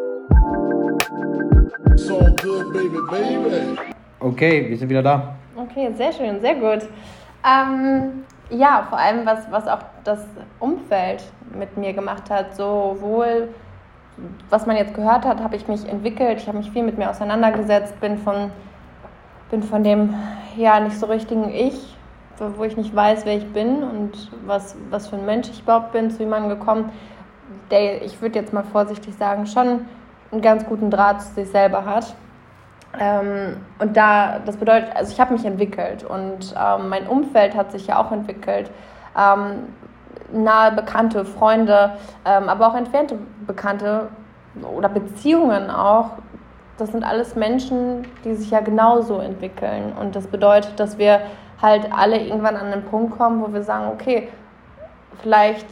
Okay, wir sind wieder da. Okay, sehr schön, sehr gut. Ähm, ja, vor allem was, was auch das Umfeld mit mir gemacht hat, sowohl was man jetzt gehört hat, habe ich mich entwickelt, ich habe mich viel mit mir auseinandergesetzt, bin von, bin von dem ja nicht so richtigen Ich, wo ich nicht weiß, wer ich bin und was, was für ein Mensch ich überhaupt bin, zu jemandem gekommen, der, ich würde jetzt mal vorsichtig sagen, schon einen ganz guten Draht zu sich selber hat. Ähm, und da, das bedeutet, also ich habe mich entwickelt und ähm, mein Umfeld hat sich ja auch entwickelt. Ähm, nahe Bekannte, Freunde, ähm, aber auch entfernte Bekannte oder Beziehungen auch. Das sind alles Menschen, die sich ja genauso entwickeln. Und das bedeutet, dass wir halt alle irgendwann an den Punkt kommen, wo wir sagen, okay, vielleicht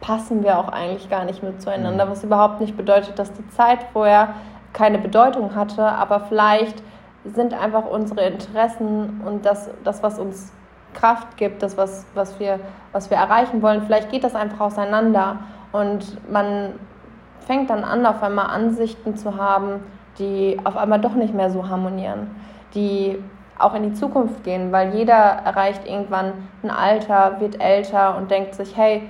passen wir auch eigentlich gar nicht mehr zueinander, mhm. was überhaupt nicht bedeutet, dass die Zeit vorher keine Bedeutung hatte, aber vielleicht sind einfach unsere Interessen und das, das was uns Kraft gibt, das, was, was, wir, was wir erreichen wollen. Vielleicht geht das einfach auseinander und man fängt dann an, auf einmal Ansichten zu haben, die auf einmal doch nicht mehr so harmonieren, die auch in die Zukunft gehen, weil jeder erreicht irgendwann ein Alter, wird älter und denkt sich, hey,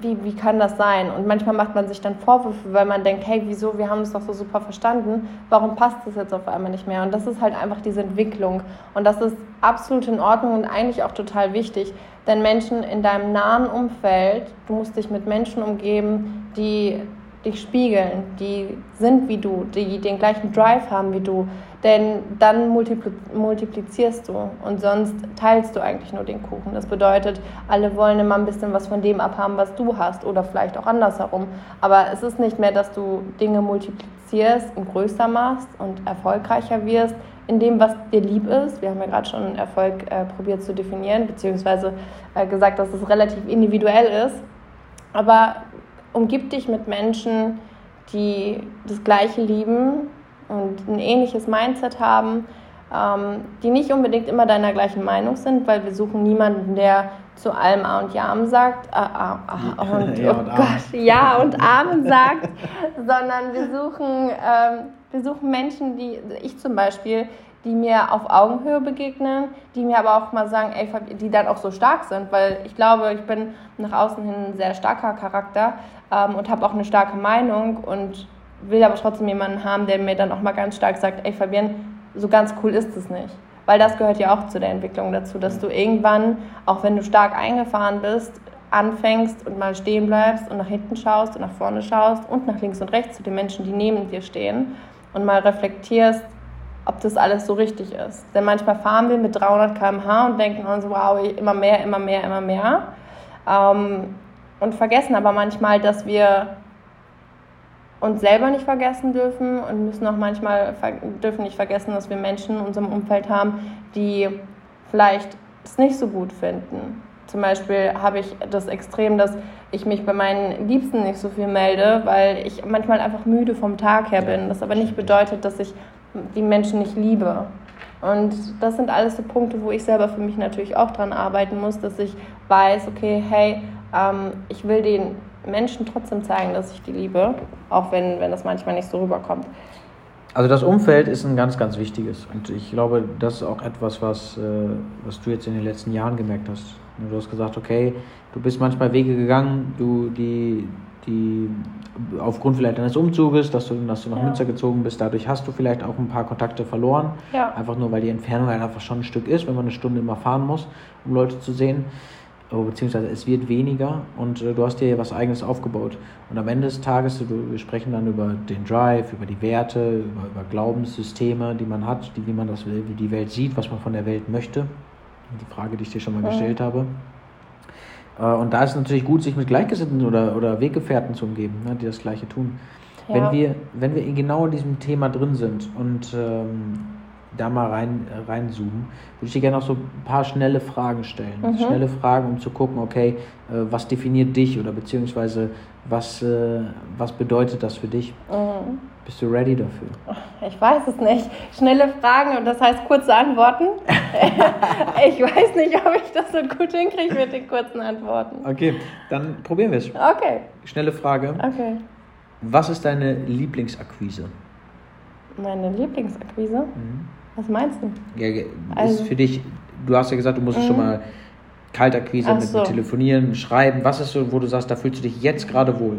wie, wie kann das sein? Und manchmal macht man sich dann Vorwürfe, weil man denkt, hey, wieso, wir haben es doch so super verstanden, warum passt das jetzt auf einmal nicht mehr? Und das ist halt einfach diese Entwicklung. Und das ist absolut in Ordnung und eigentlich auch total wichtig, Denn Menschen in deinem nahen Umfeld, du musst dich mit Menschen umgeben, die dich spiegeln, die sind wie du, die den gleichen Drive haben wie du, denn dann multiplizierst du und sonst teilst du eigentlich nur den Kuchen. Das bedeutet, alle wollen immer ein bisschen was von dem abhaben, was du hast oder vielleicht auch andersherum. Aber es ist nicht mehr, dass du Dinge multiplizierst und größer machst und erfolgreicher wirst in dem, was dir lieb ist. Wir haben ja gerade schon Erfolg äh, probiert zu definieren, beziehungsweise äh, gesagt, dass es relativ individuell ist. Aber umgib dich mit Menschen, die das Gleiche lieben und ein ähnliches Mindset haben, ähm, die nicht unbedingt immer deiner gleichen Meinung sind, weil wir suchen niemanden, der zu allem A und Ja sagt, äh, äh, und, ja, oh und Gott, Ja und Amen sagt, sondern wir suchen, ähm, wir suchen Menschen, die, ich zum Beispiel, die mir auf Augenhöhe begegnen, die mir aber auch mal sagen, ey, die dann auch so stark sind, weil ich glaube, ich bin nach außen hin ein sehr starker Charakter ähm, und habe auch eine starke Meinung und will aber trotzdem jemanden haben, der mir dann auch mal ganz stark sagt, ey Fabian, so ganz cool ist es nicht. Weil das gehört ja auch zu der Entwicklung dazu, dass du irgendwann, auch wenn du stark eingefahren bist, anfängst und mal stehen bleibst und nach hinten schaust und nach vorne schaust und nach links und rechts zu den Menschen, die neben dir stehen und mal reflektierst, ob das alles so richtig ist. Denn manchmal fahren wir mit 300 km/h und denken uns, wow, immer mehr, immer mehr, immer mehr. Ähm, und vergessen aber manchmal, dass wir uns selber nicht vergessen dürfen und müssen auch manchmal dürfen nicht vergessen, dass wir Menschen in unserem Umfeld haben, die vielleicht es nicht so gut finden. Zum Beispiel habe ich das Extrem, dass ich mich bei meinen Liebsten nicht so viel melde, weil ich manchmal einfach müde vom Tag her bin. Das aber nicht bedeutet, dass ich die Menschen nicht liebe. Und das sind alles so Punkte, wo ich selber für mich natürlich auch dran arbeiten muss, dass ich weiß, okay, hey, ähm, ich will den Menschen trotzdem zeigen, dass ich die liebe, auch wenn, wenn das manchmal nicht so rüberkommt. Also das Umfeld ist ein ganz, ganz wichtiges. Und ich glaube, das ist auch etwas, was, äh, was du jetzt in den letzten Jahren gemerkt hast. Du hast gesagt, okay, du bist manchmal Wege gegangen, du, die, die aufgrund vielleicht eines Umzuges, dass du, dass du nach ja. Münster gezogen bist, dadurch hast du vielleicht auch ein paar Kontakte verloren. Ja. Einfach nur, weil die Entfernung einfach schon ein Stück ist, wenn man eine Stunde immer fahren muss, um Leute zu sehen. Beziehungsweise es wird weniger und äh, du hast dir was Eigenes aufgebaut. Und am Ende des Tages, wir sprechen dann über den Drive, über die Werte, über, über Glaubenssysteme, die man hat, die, wie man das will, wie die Welt sieht, was man von der Welt möchte. Die Frage, die ich dir schon mal gestellt habe. Äh, und da ist es natürlich gut, sich mit Gleichgesinnten oder, oder Weggefährten zu umgeben, ne, die das Gleiche tun. Ja. Wenn, wir, wenn wir genau in diesem Thema drin sind und ähm, da mal rein, äh, reinzoomen, würde ich dir gerne noch so ein paar schnelle Fragen stellen. Mhm. Schnelle Fragen, um zu gucken, okay, äh, was definiert dich oder beziehungsweise was, äh, was bedeutet das für dich? Mhm. Bist du ready dafür? Ich weiß es nicht. Schnelle Fragen und das heißt kurze Antworten. ich weiß nicht, ob ich das so gut hinkriege mit den kurzen Antworten. Okay, dann probieren wir es. Okay. Schnelle Frage. Okay. Was ist deine Lieblingsakquise? Meine Lieblingsakquise? Mhm. Was meinst du? Ja, ist also, für dich, du hast ja gesagt, du musst mhm. schon mal Kaltakquise mit, so. mit Telefonieren, Schreiben. Was ist so, wo du sagst, da fühlst du dich jetzt gerade wohl?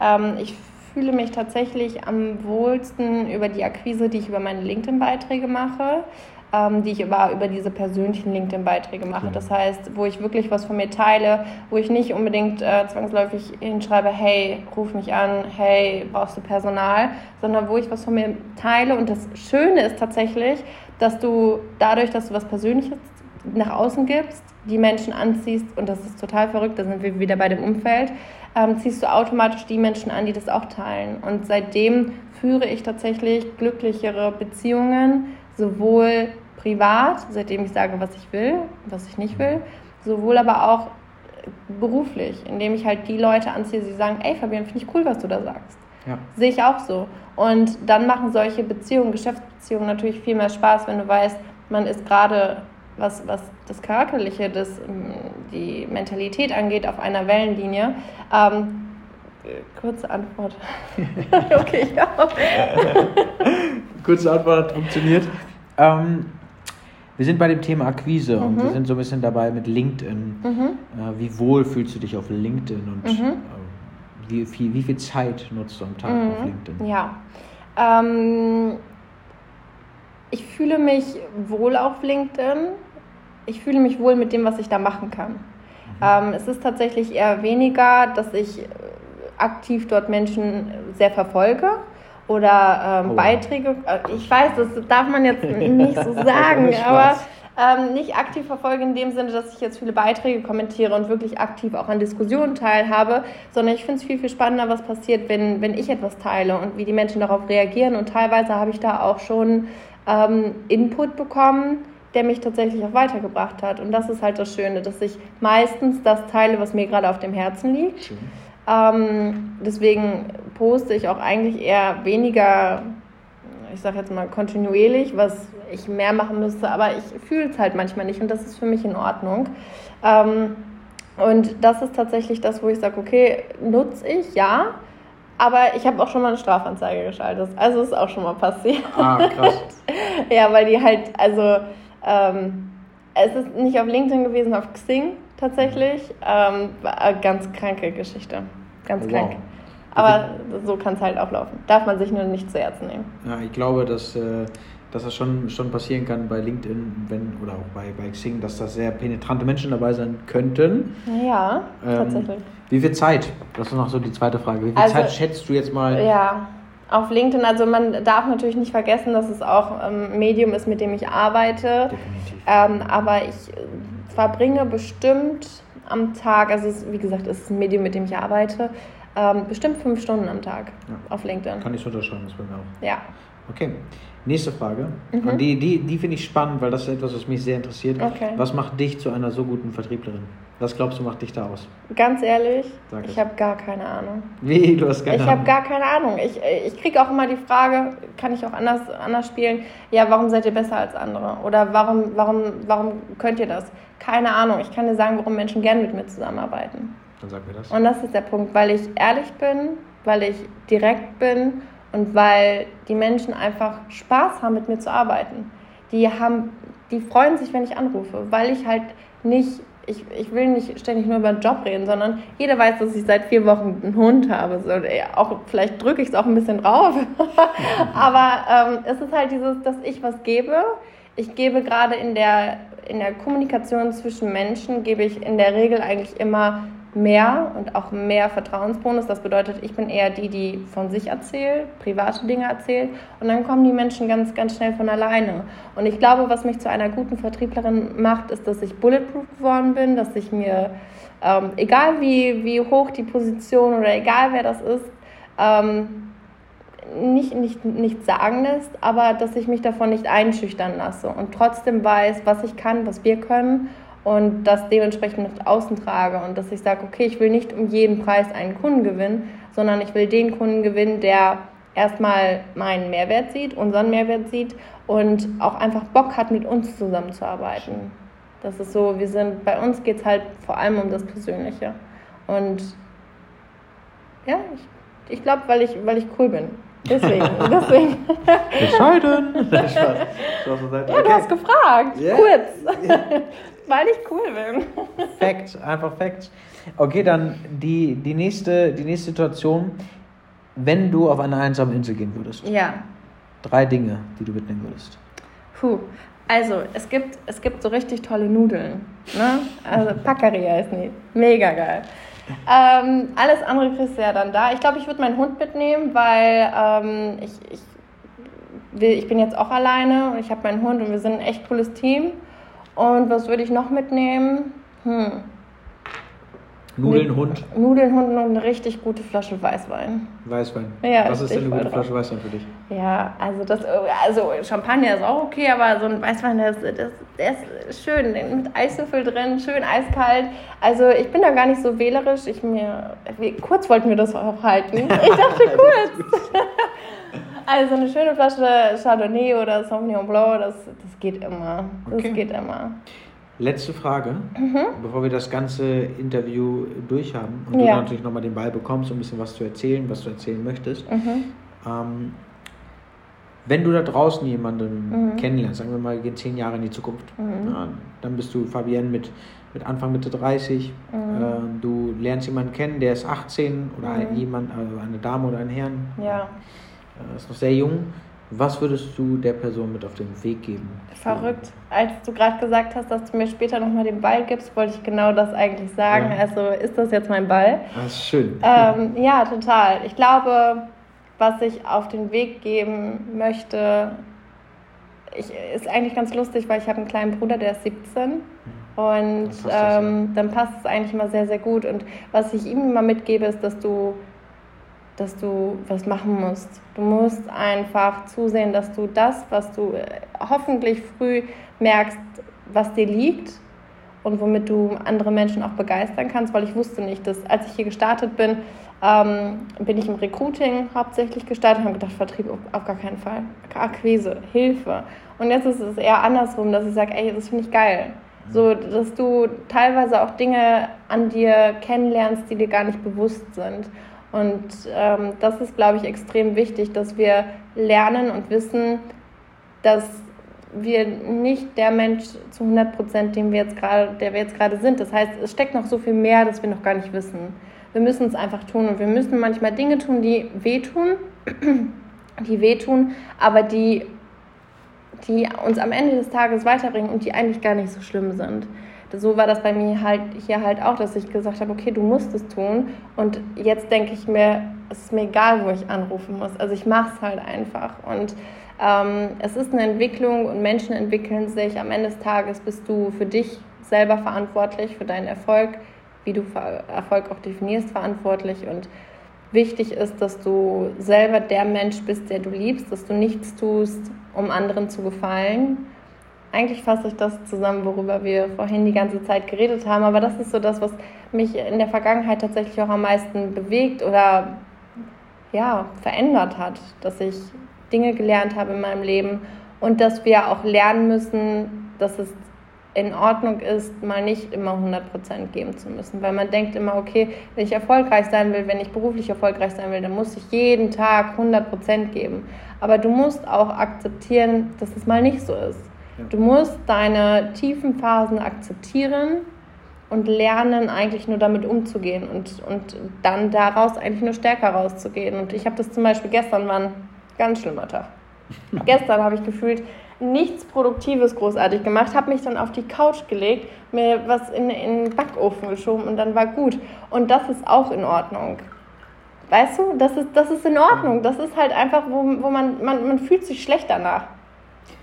Ähm, ich fühle mich tatsächlich am wohlsten über die Akquise, die ich über meine LinkedIn-Beiträge mache, ähm, die ich aber über diese persönlichen LinkedIn-Beiträge mache. Das heißt, wo ich wirklich was von mir teile, wo ich nicht unbedingt äh, zwangsläufig hinschreibe, hey, ruf mich an, hey, brauchst du Personal, sondern wo ich was von mir teile. Und das Schöne ist tatsächlich, dass du dadurch, dass du was Persönliches nach außen gibst, die Menschen anziehst, und das ist total verrückt, da sind wir wieder bei dem Umfeld, ähm, ziehst du automatisch die Menschen an, die das auch teilen. Und seitdem führe ich tatsächlich glücklichere Beziehungen, sowohl privat, seitdem ich sage, was ich will, was ich nicht will, sowohl aber auch beruflich, indem ich halt die Leute anziehe, die sagen, ey Fabian, finde ich cool, was du da sagst. Ja. Sehe ich auch so. Und dann machen solche Beziehungen, Geschäftsbeziehungen natürlich viel mehr Spaß, wenn du weißt, man ist gerade was, was das Charakterliche, das, ähm, die Mentalität angeht, auf einer Wellenlinie. Ähm, kurze Antwort. okay, ja. kurze Antwort hat funktioniert. Ähm, wir sind bei dem Thema Akquise mhm. und wir sind so ein bisschen dabei mit LinkedIn. Mhm. Äh, wie wohl fühlst du dich auf LinkedIn und mhm. äh, wie, viel, wie viel Zeit nutzt du am Tag auf mhm. LinkedIn? Ja. Ähm, ich fühle mich wohl auf LinkedIn ich fühle mich wohl mit dem, was ich da machen kann. Mhm. Ähm, es ist tatsächlich eher weniger, dass ich aktiv dort Menschen sehr verfolge oder ähm, oh. Beiträge. Äh, ich weiß, das darf man jetzt nicht so sagen, aber ähm, nicht aktiv verfolge in dem Sinne, dass ich jetzt viele Beiträge kommentiere und wirklich aktiv auch an Diskussionen teilhabe, sondern ich finde es viel, viel spannender, was passiert, wenn, wenn ich etwas teile und wie die Menschen darauf reagieren. Und teilweise habe ich da auch schon ähm, Input bekommen, der mich tatsächlich auch weitergebracht hat. Und das ist halt das Schöne, dass ich meistens das teile, was mir gerade auf dem Herzen liegt. Ähm, deswegen poste ich auch eigentlich eher weniger, ich sage jetzt mal kontinuierlich, was ich mehr machen müsste, aber ich fühle es halt manchmal nicht und das ist für mich in Ordnung. Ähm, und das ist tatsächlich das, wo ich sage, okay, nutze ich, ja, aber ich habe auch schon mal eine Strafanzeige geschaltet. Also ist auch schon mal passiert. Ah, krass. ja, weil die halt, also ähm, es ist nicht auf LinkedIn gewesen, auf Xing tatsächlich. Ähm, ganz kranke Geschichte. Ganz wow. krank. Aber so kann es halt auch laufen. Darf man sich nur nicht zu Herzen nehmen. Ja, ich glaube, dass äh, dass das schon, schon passieren kann bei LinkedIn wenn, oder auch bei, bei Xing, dass da sehr penetrante Menschen dabei sein könnten. Ja, ähm, tatsächlich. Wie viel Zeit? Das ist noch so die zweite Frage. Wie viel also, Zeit schätzt du jetzt mal? Ja, auf LinkedIn, also man darf natürlich nicht vergessen, dass es auch ein ähm, Medium ist, mit dem ich arbeite. Definitiv. Ähm, aber ich äh, verbringe bestimmt am Tag, also es, wie gesagt, es ist ein Medium, mit dem ich arbeite, ähm, bestimmt fünf Stunden am Tag ja. auf LinkedIn. Kann ich so unterschreiben, das bei mir auch. Ja. Okay. Nächste Frage. Mhm. Und die, die, die finde ich spannend, weil das ist etwas, was mich sehr interessiert. Okay. Was macht dich zu einer so guten Vertrieblerin? Was glaubst du, macht dich da aus? Ganz ehrlich, Sag ich habe gar keine Ahnung. Wie? Du hast keine ich Ahnung? Ich habe gar keine Ahnung. Ich, ich kriege auch immer die Frage, kann ich auch anders, anders spielen, ja, warum seid ihr besser als andere? Oder warum, warum, warum könnt ihr das? Keine Ahnung. Ich kann dir sagen, warum Menschen gerne mit mir zusammenarbeiten. Dann sag mir das. Und das ist der Punkt, weil ich ehrlich bin, weil ich direkt bin und weil die Menschen einfach Spaß haben, mit mir zu arbeiten. Die, haben, die freuen sich, wenn ich anrufe, weil ich halt nicht, ich, ich will nicht ständig nur über den Job reden, sondern jeder weiß, dass ich seit vier Wochen einen Hund habe. So, auch, vielleicht drücke ich es auch ein bisschen drauf. Aber ähm, es ist halt dieses, dass ich was gebe. Ich gebe gerade in der, in der Kommunikation zwischen Menschen, gebe ich in der Regel eigentlich immer mehr und auch mehr Vertrauensbonus. Das bedeutet, ich bin eher die, die von sich erzählt, private Dinge erzählt und dann kommen die Menschen ganz, ganz schnell von alleine. Und ich glaube, was mich zu einer guten Vertrieblerin macht, ist, dass ich bulletproof geworden bin, dass ich mir, ähm, egal wie, wie hoch die Position oder egal wer das ist, ähm, nicht, nicht, nicht sagen lässt, aber dass ich mich davon nicht einschüchtern lasse und trotzdem weiß, was ich kann, was wir können und das dementsprechend nach außen trage und dass ich sage, okay, ich will nicht um jeden Preis einen Kunden gewinnen, sondern ich will den Kunden gewinnen, der erstmal meinen Mehrwert sieht, unseren Mehrwert sieht und auch einfach Bock hat, mit uns zusammenzuarbeiten. Das ist so, wir sind, bei uns geht es halt vor allem um das Persönliche. Und ja, ich, ich glaube, weil ich, weil ich cool bin. Deswegen, deswegen. Bescheiden. ja, du hast gefragt. Yeah. Kurz. Weil ich cool bin. Fact, einfach Fact. Okay, dann die, die, nächste, die nächste Situation, wenn du auf eine einsame Insel gehen würdest. Ja. Drei Dinge, die du mitnehmen würdest. Puh. Also, es gibt, es gibt so richtig tolle Nudeln. Ne? Also, Packeria heißen die. Mega geil. Ähm, alles andere kriegst du ja dann da. Ich glaube, ich würde meinen Hund mitnehmen, weil ähm, ich, ich, will, ich bin jetzt auch alleine und ich habe meinen Hund und wir sind ein echt cooles Team. Und was würde ich noch mitnehmen? Hm. Nudeln, Hund? Nudeln, Hund und eine richtig gute Flasche Weißwein. Weißwein? Ja, Was ist denn eine gute Flasche Weißwein für dich? Ja, also, das, also Champagner ist auch okay, aber so ein Weißwein, der ist, das, der ist schön, mit Eiswürfel drin, schön eiskalt. Also ich bin da gar nicht so wählerisch. Ich mir, kurz wollten wir das auch halten. Ich dachte kurz. also eine schöne Flasche Chardonnay oder Sauvignon Blanc, das, das geht immer. Das okay. geht immer. Letzte Frage, mhm. bevor wir das ganze Interview durchhaben und ja. du natürlich nochmal den Ball bekommst, um ein bisschen was zu erzählen, was du erzählen möchtest. Mhm. Ähm, wenn du da draußen jemanden mhm. kennenlernst, sagen wir mal, wir gehen zehn Jahre in die Zukunft, mhm. ja, dann bist du Fabienne mit, mit Anfang, Mitte 30, mhm. äh, du lernst jemanden kennen, der ist 18 oder mhm. jemand, also eine Dame oder ein Herrn, ja. äh, ist noch sehr jung Was würdest du der Person mit auf den Weg geben? Verrückt. Als du gerade gesagt hast, dass du mir später nochmal den Ball gibst, wollte ich genau das eigentlich sagen. Ja. Also ist das jetzt mein Ball? Das ist schön. Ähm, ja, total. Ich glaube, was ich auf den Weg geben möchte, ich, ist eigentlich ganz lustig, weil ich habe einen kleinen Bruder, der ist 17. Mhm. Und dann passt, ähm, dann passt es eigentlich immer sehr, sehr gut. Und was ich ihm immer mitgebe, ist, dass du dass du was machen musst. Du musst einfach zusehen, dass du das, was du äh, hoffentlich früh merkst, was dir liegt und womit du andere Menschen auch begeistern kannst, weil ich wusste nicht, dass als ich hier gestartet bin, ähm, bin ich im Recruiting hauptsächlich gestartet und habe gedacht, Vertrieb auf gar keinen Fall. Akquise, Hilfe. Und jetzt ist es eher andersrum, dass ich sage, ey, das finde ich geil. So, dass du teilweise auch Dinge an dir kennenlernst, die dir gar nicht bewusst sind. Und ähm, das ist, glaube ich, extrem wichtig, dass wir lernen und wissen, dass wir nicht der Mensch zu 100 Prozent, den wir jetzt gerade, der wir jetzt gerade sind. Das heißt, es steckt noch so viel mehr, das wir noch gar nicht wissen. Wir müssen es einfach tun und wir müssen manchmal Dinge tun, die wehtun, die wehtun, aber die, die uns am Ende des Tages weiterbringen und die eigentlich gar nicht so schlimm sind so war das bei mir halt hier halt auch, dass ich gesagt habe, okay, du musst es tun. Und jetzt denke ich mir, es ist mir egal, wo ich anrufen muss. Also ich mache es halt einfach. Und ähm, es ist eine Entwicklung und Menschen entwickeln sich. Am Ende des Tages bist du für dich selber verantwortlich, für deinen Erfolg, wie du Erfolg auch definierst, verantwortlich. Und wichtig ist, dass du selber der Mensch bist, der du liebst, dass du nichts tust, um anderen zu gefallen eigentlich fasse ich das zusammen, worüber wir vorhin die ganze Zeit geredet haben. Aber das ist so das, was mich in der Vergangenheit tatsächlich auch am meisten bewegt oder ja, verändert hat. Dass ich Dinge gelernt habe in meinem Leben und dass wir auch lernen müssen, dass es in Ordnung ist, mal nicht immer 100% geben zu müssen. Weil man denkt immer, okay, wenn ich erfolgreich sein will, wenn ich beruflich erfolgreich sein will, dann muss ich jeden Tag 100% geben. Aber du musst auch akzeptieren, dass es mal nicht so ist. Du musst deine tiefen Phasen akzeptieren und lernen, eigentlich nur damit umzugehen und, und dann daraus eigentlich nur stärker rauszugehen. Und ich habe das zum Beispiel gestern war ein ganz schlimmer Tag. gestern habe ich gefühlt nichts Produktives großartig gemacht, habe mich dann auf die Couch gelegt, mir was in, in den Backofen geschoben und dann war gut. Und das ist auch in Ordnung. Weißt du, das ist, das ist in Ordnung. Das ist halt einfach, wo, wo man, man, man fühlt sich schlecht danach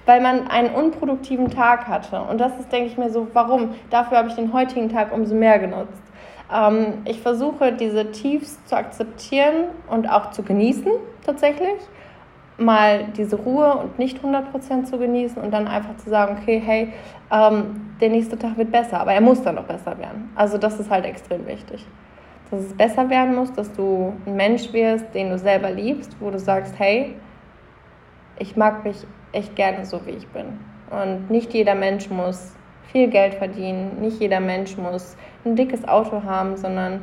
weil man einen unproduktiven Tag hatte. Und das ist, denke ich mir so, warum? Dafür habe ich den heutigen Tag umso mehr genutzt. Ähm, ich versuche, diese Tiefs zu akzeptieren und auch zu genießen, tatsächlich. Mal diese Ruhe und nicht 100% zu genießen und dann einfach zu sagen, okay, hey, ähm, der nächste Tag wird besser, aber er muss dann noch besser werden. Also das ist halt extrem wichtig. Dass es besser werden muss, dass du ein Mensch wirst, den du selber liebst, wo du sagst, hey, ich mag mich echt gerne so, wie ich bin. Und nicht jeder Mensch muss viel Geld verdienen, nicht jeder Mensch muss ein dickes Auto haben, sondern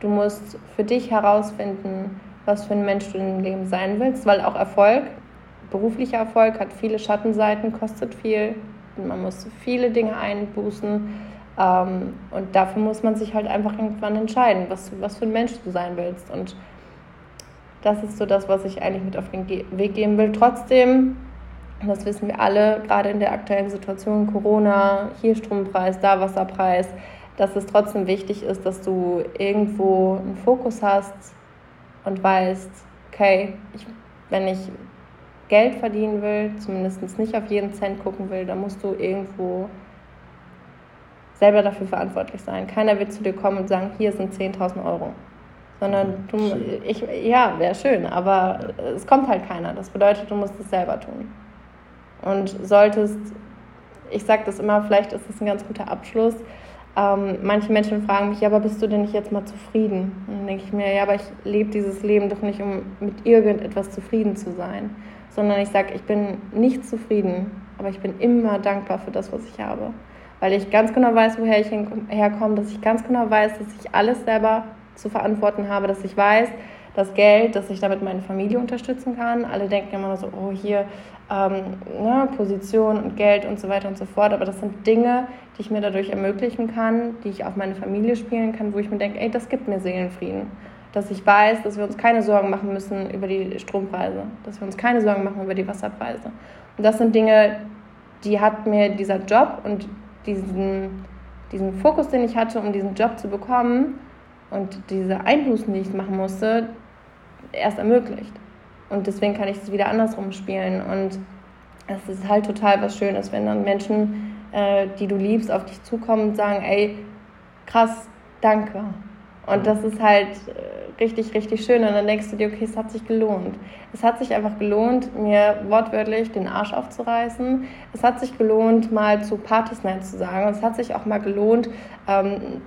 du musst für dich herausfinden, was für ein Mensch du im Leben sein willst, weil auch Erfolg, beruflicher Erfolg hat viele Schattenseiten, kostet viel, man muss viele Dinge einbußen. Ähm, und dafür muss man sich halt einfach irgendwann entscheiden, was, was für ein Mensch du sein willst. Und das ist so das, was ich eigentlich mit auf den Weg geben will. Trotzdem das wissen wir alle, gerade in der aktuellen Situation, Corona, hier Strompreis, da Wasserpreis, dass es trotzdem wichtig ist, dass du irgendwo einen Fokus hast und weißt, okay, ich, wenn ich Geld verdienen will, zumindest nicht auf jeden Cent gucken will, dann musst du irgendwo selber dafür verantwortlich sein. Keiner wird zu dir kommen und sagen, hier sind 10.000 Euro. Sondern du, ich, ja, wäre schön, aber es kommt halt keiner. Das bedeutet, du musst es selber tun und solltest, ich sage das immer, vielleicht ist das ein ganz guter Abschluss. Ähm, manche Menschen fragen mich, ja, aber bist du denn nicht jetzt mal zufrieden? Und dann denke ich mir, ja, aber ich lebe dieses Leben doch nicht, um mit irgendetwas zufrieden zu sein, sondern ich sage, ich bin nicht zufrieden, aber ich bin immer dankbar für das, was ich habe. Weil ich ganz genau weiß, woher ich herkomme, dass ich ganz genau weiß, dass ich alles selber zu verantworten habe, dass ich weiß, das Geld, dass ich damit meine Familie unterstützen kann. Alle denken immer so, oh, hier ähm, ne, Position und Geld und so weiter und so fort. Aber das sind Dinge, die ich mir dadurch ermöglichen kann, die ich auf meine Familie spielen kann, wo ich mir denke, ey, das gibt mir Seelenfrieden. dass ich weiß, dass wir uns keine Sorgen machen müssen über die Strompreise, dass wir uns keine Sorgen machen über die Wasserpreise. Und das sind Dinge, die hat mir dieser Job und diesen, diesen Fokus, den ich hatte, um diesen Job zu bekommen und diese Einbußen, die ich machen musste, erst ermöglicht. Und deswegen kann ich es wieder andersrum spielen. Und es ist halt total was Schönes, wenn dann Menschen, äh, die du liebst, auf dich zukommen und sagen, ey, krass, danke. Und das ist halt äh, richtig, richtig schön. Und dann denkst du dir, okay, es hat sich gelohnt. Es hat sich einfach gelohnt, mir wortwörtlich den Arsch aufzureißen. Es hat sich gelohnt, mal zu Partys Night zu sagen. Und es hat sich auch mal gelohnt, ähm,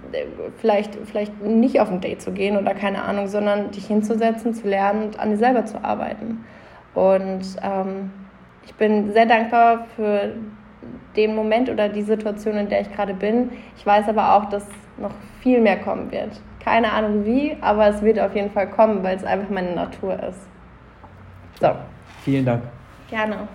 vielleicht, vielleicht nicht auf ein Date zu gehen oder keine Ahnung, sondern dich hinzusetzen, zu lernen und an dir selber zu arbeiten. Und ähm, ich bin sehr dankbar für den Moment oder die Situation, in der ich gerade bin. Ich weiß aber auch, dass noch viel mehr kommen wird. Keine Ahnung wie, aber es wird auf jeden Fall kommen, weil es einfach meine Natur ist. So. Vielen Dank. Gerne.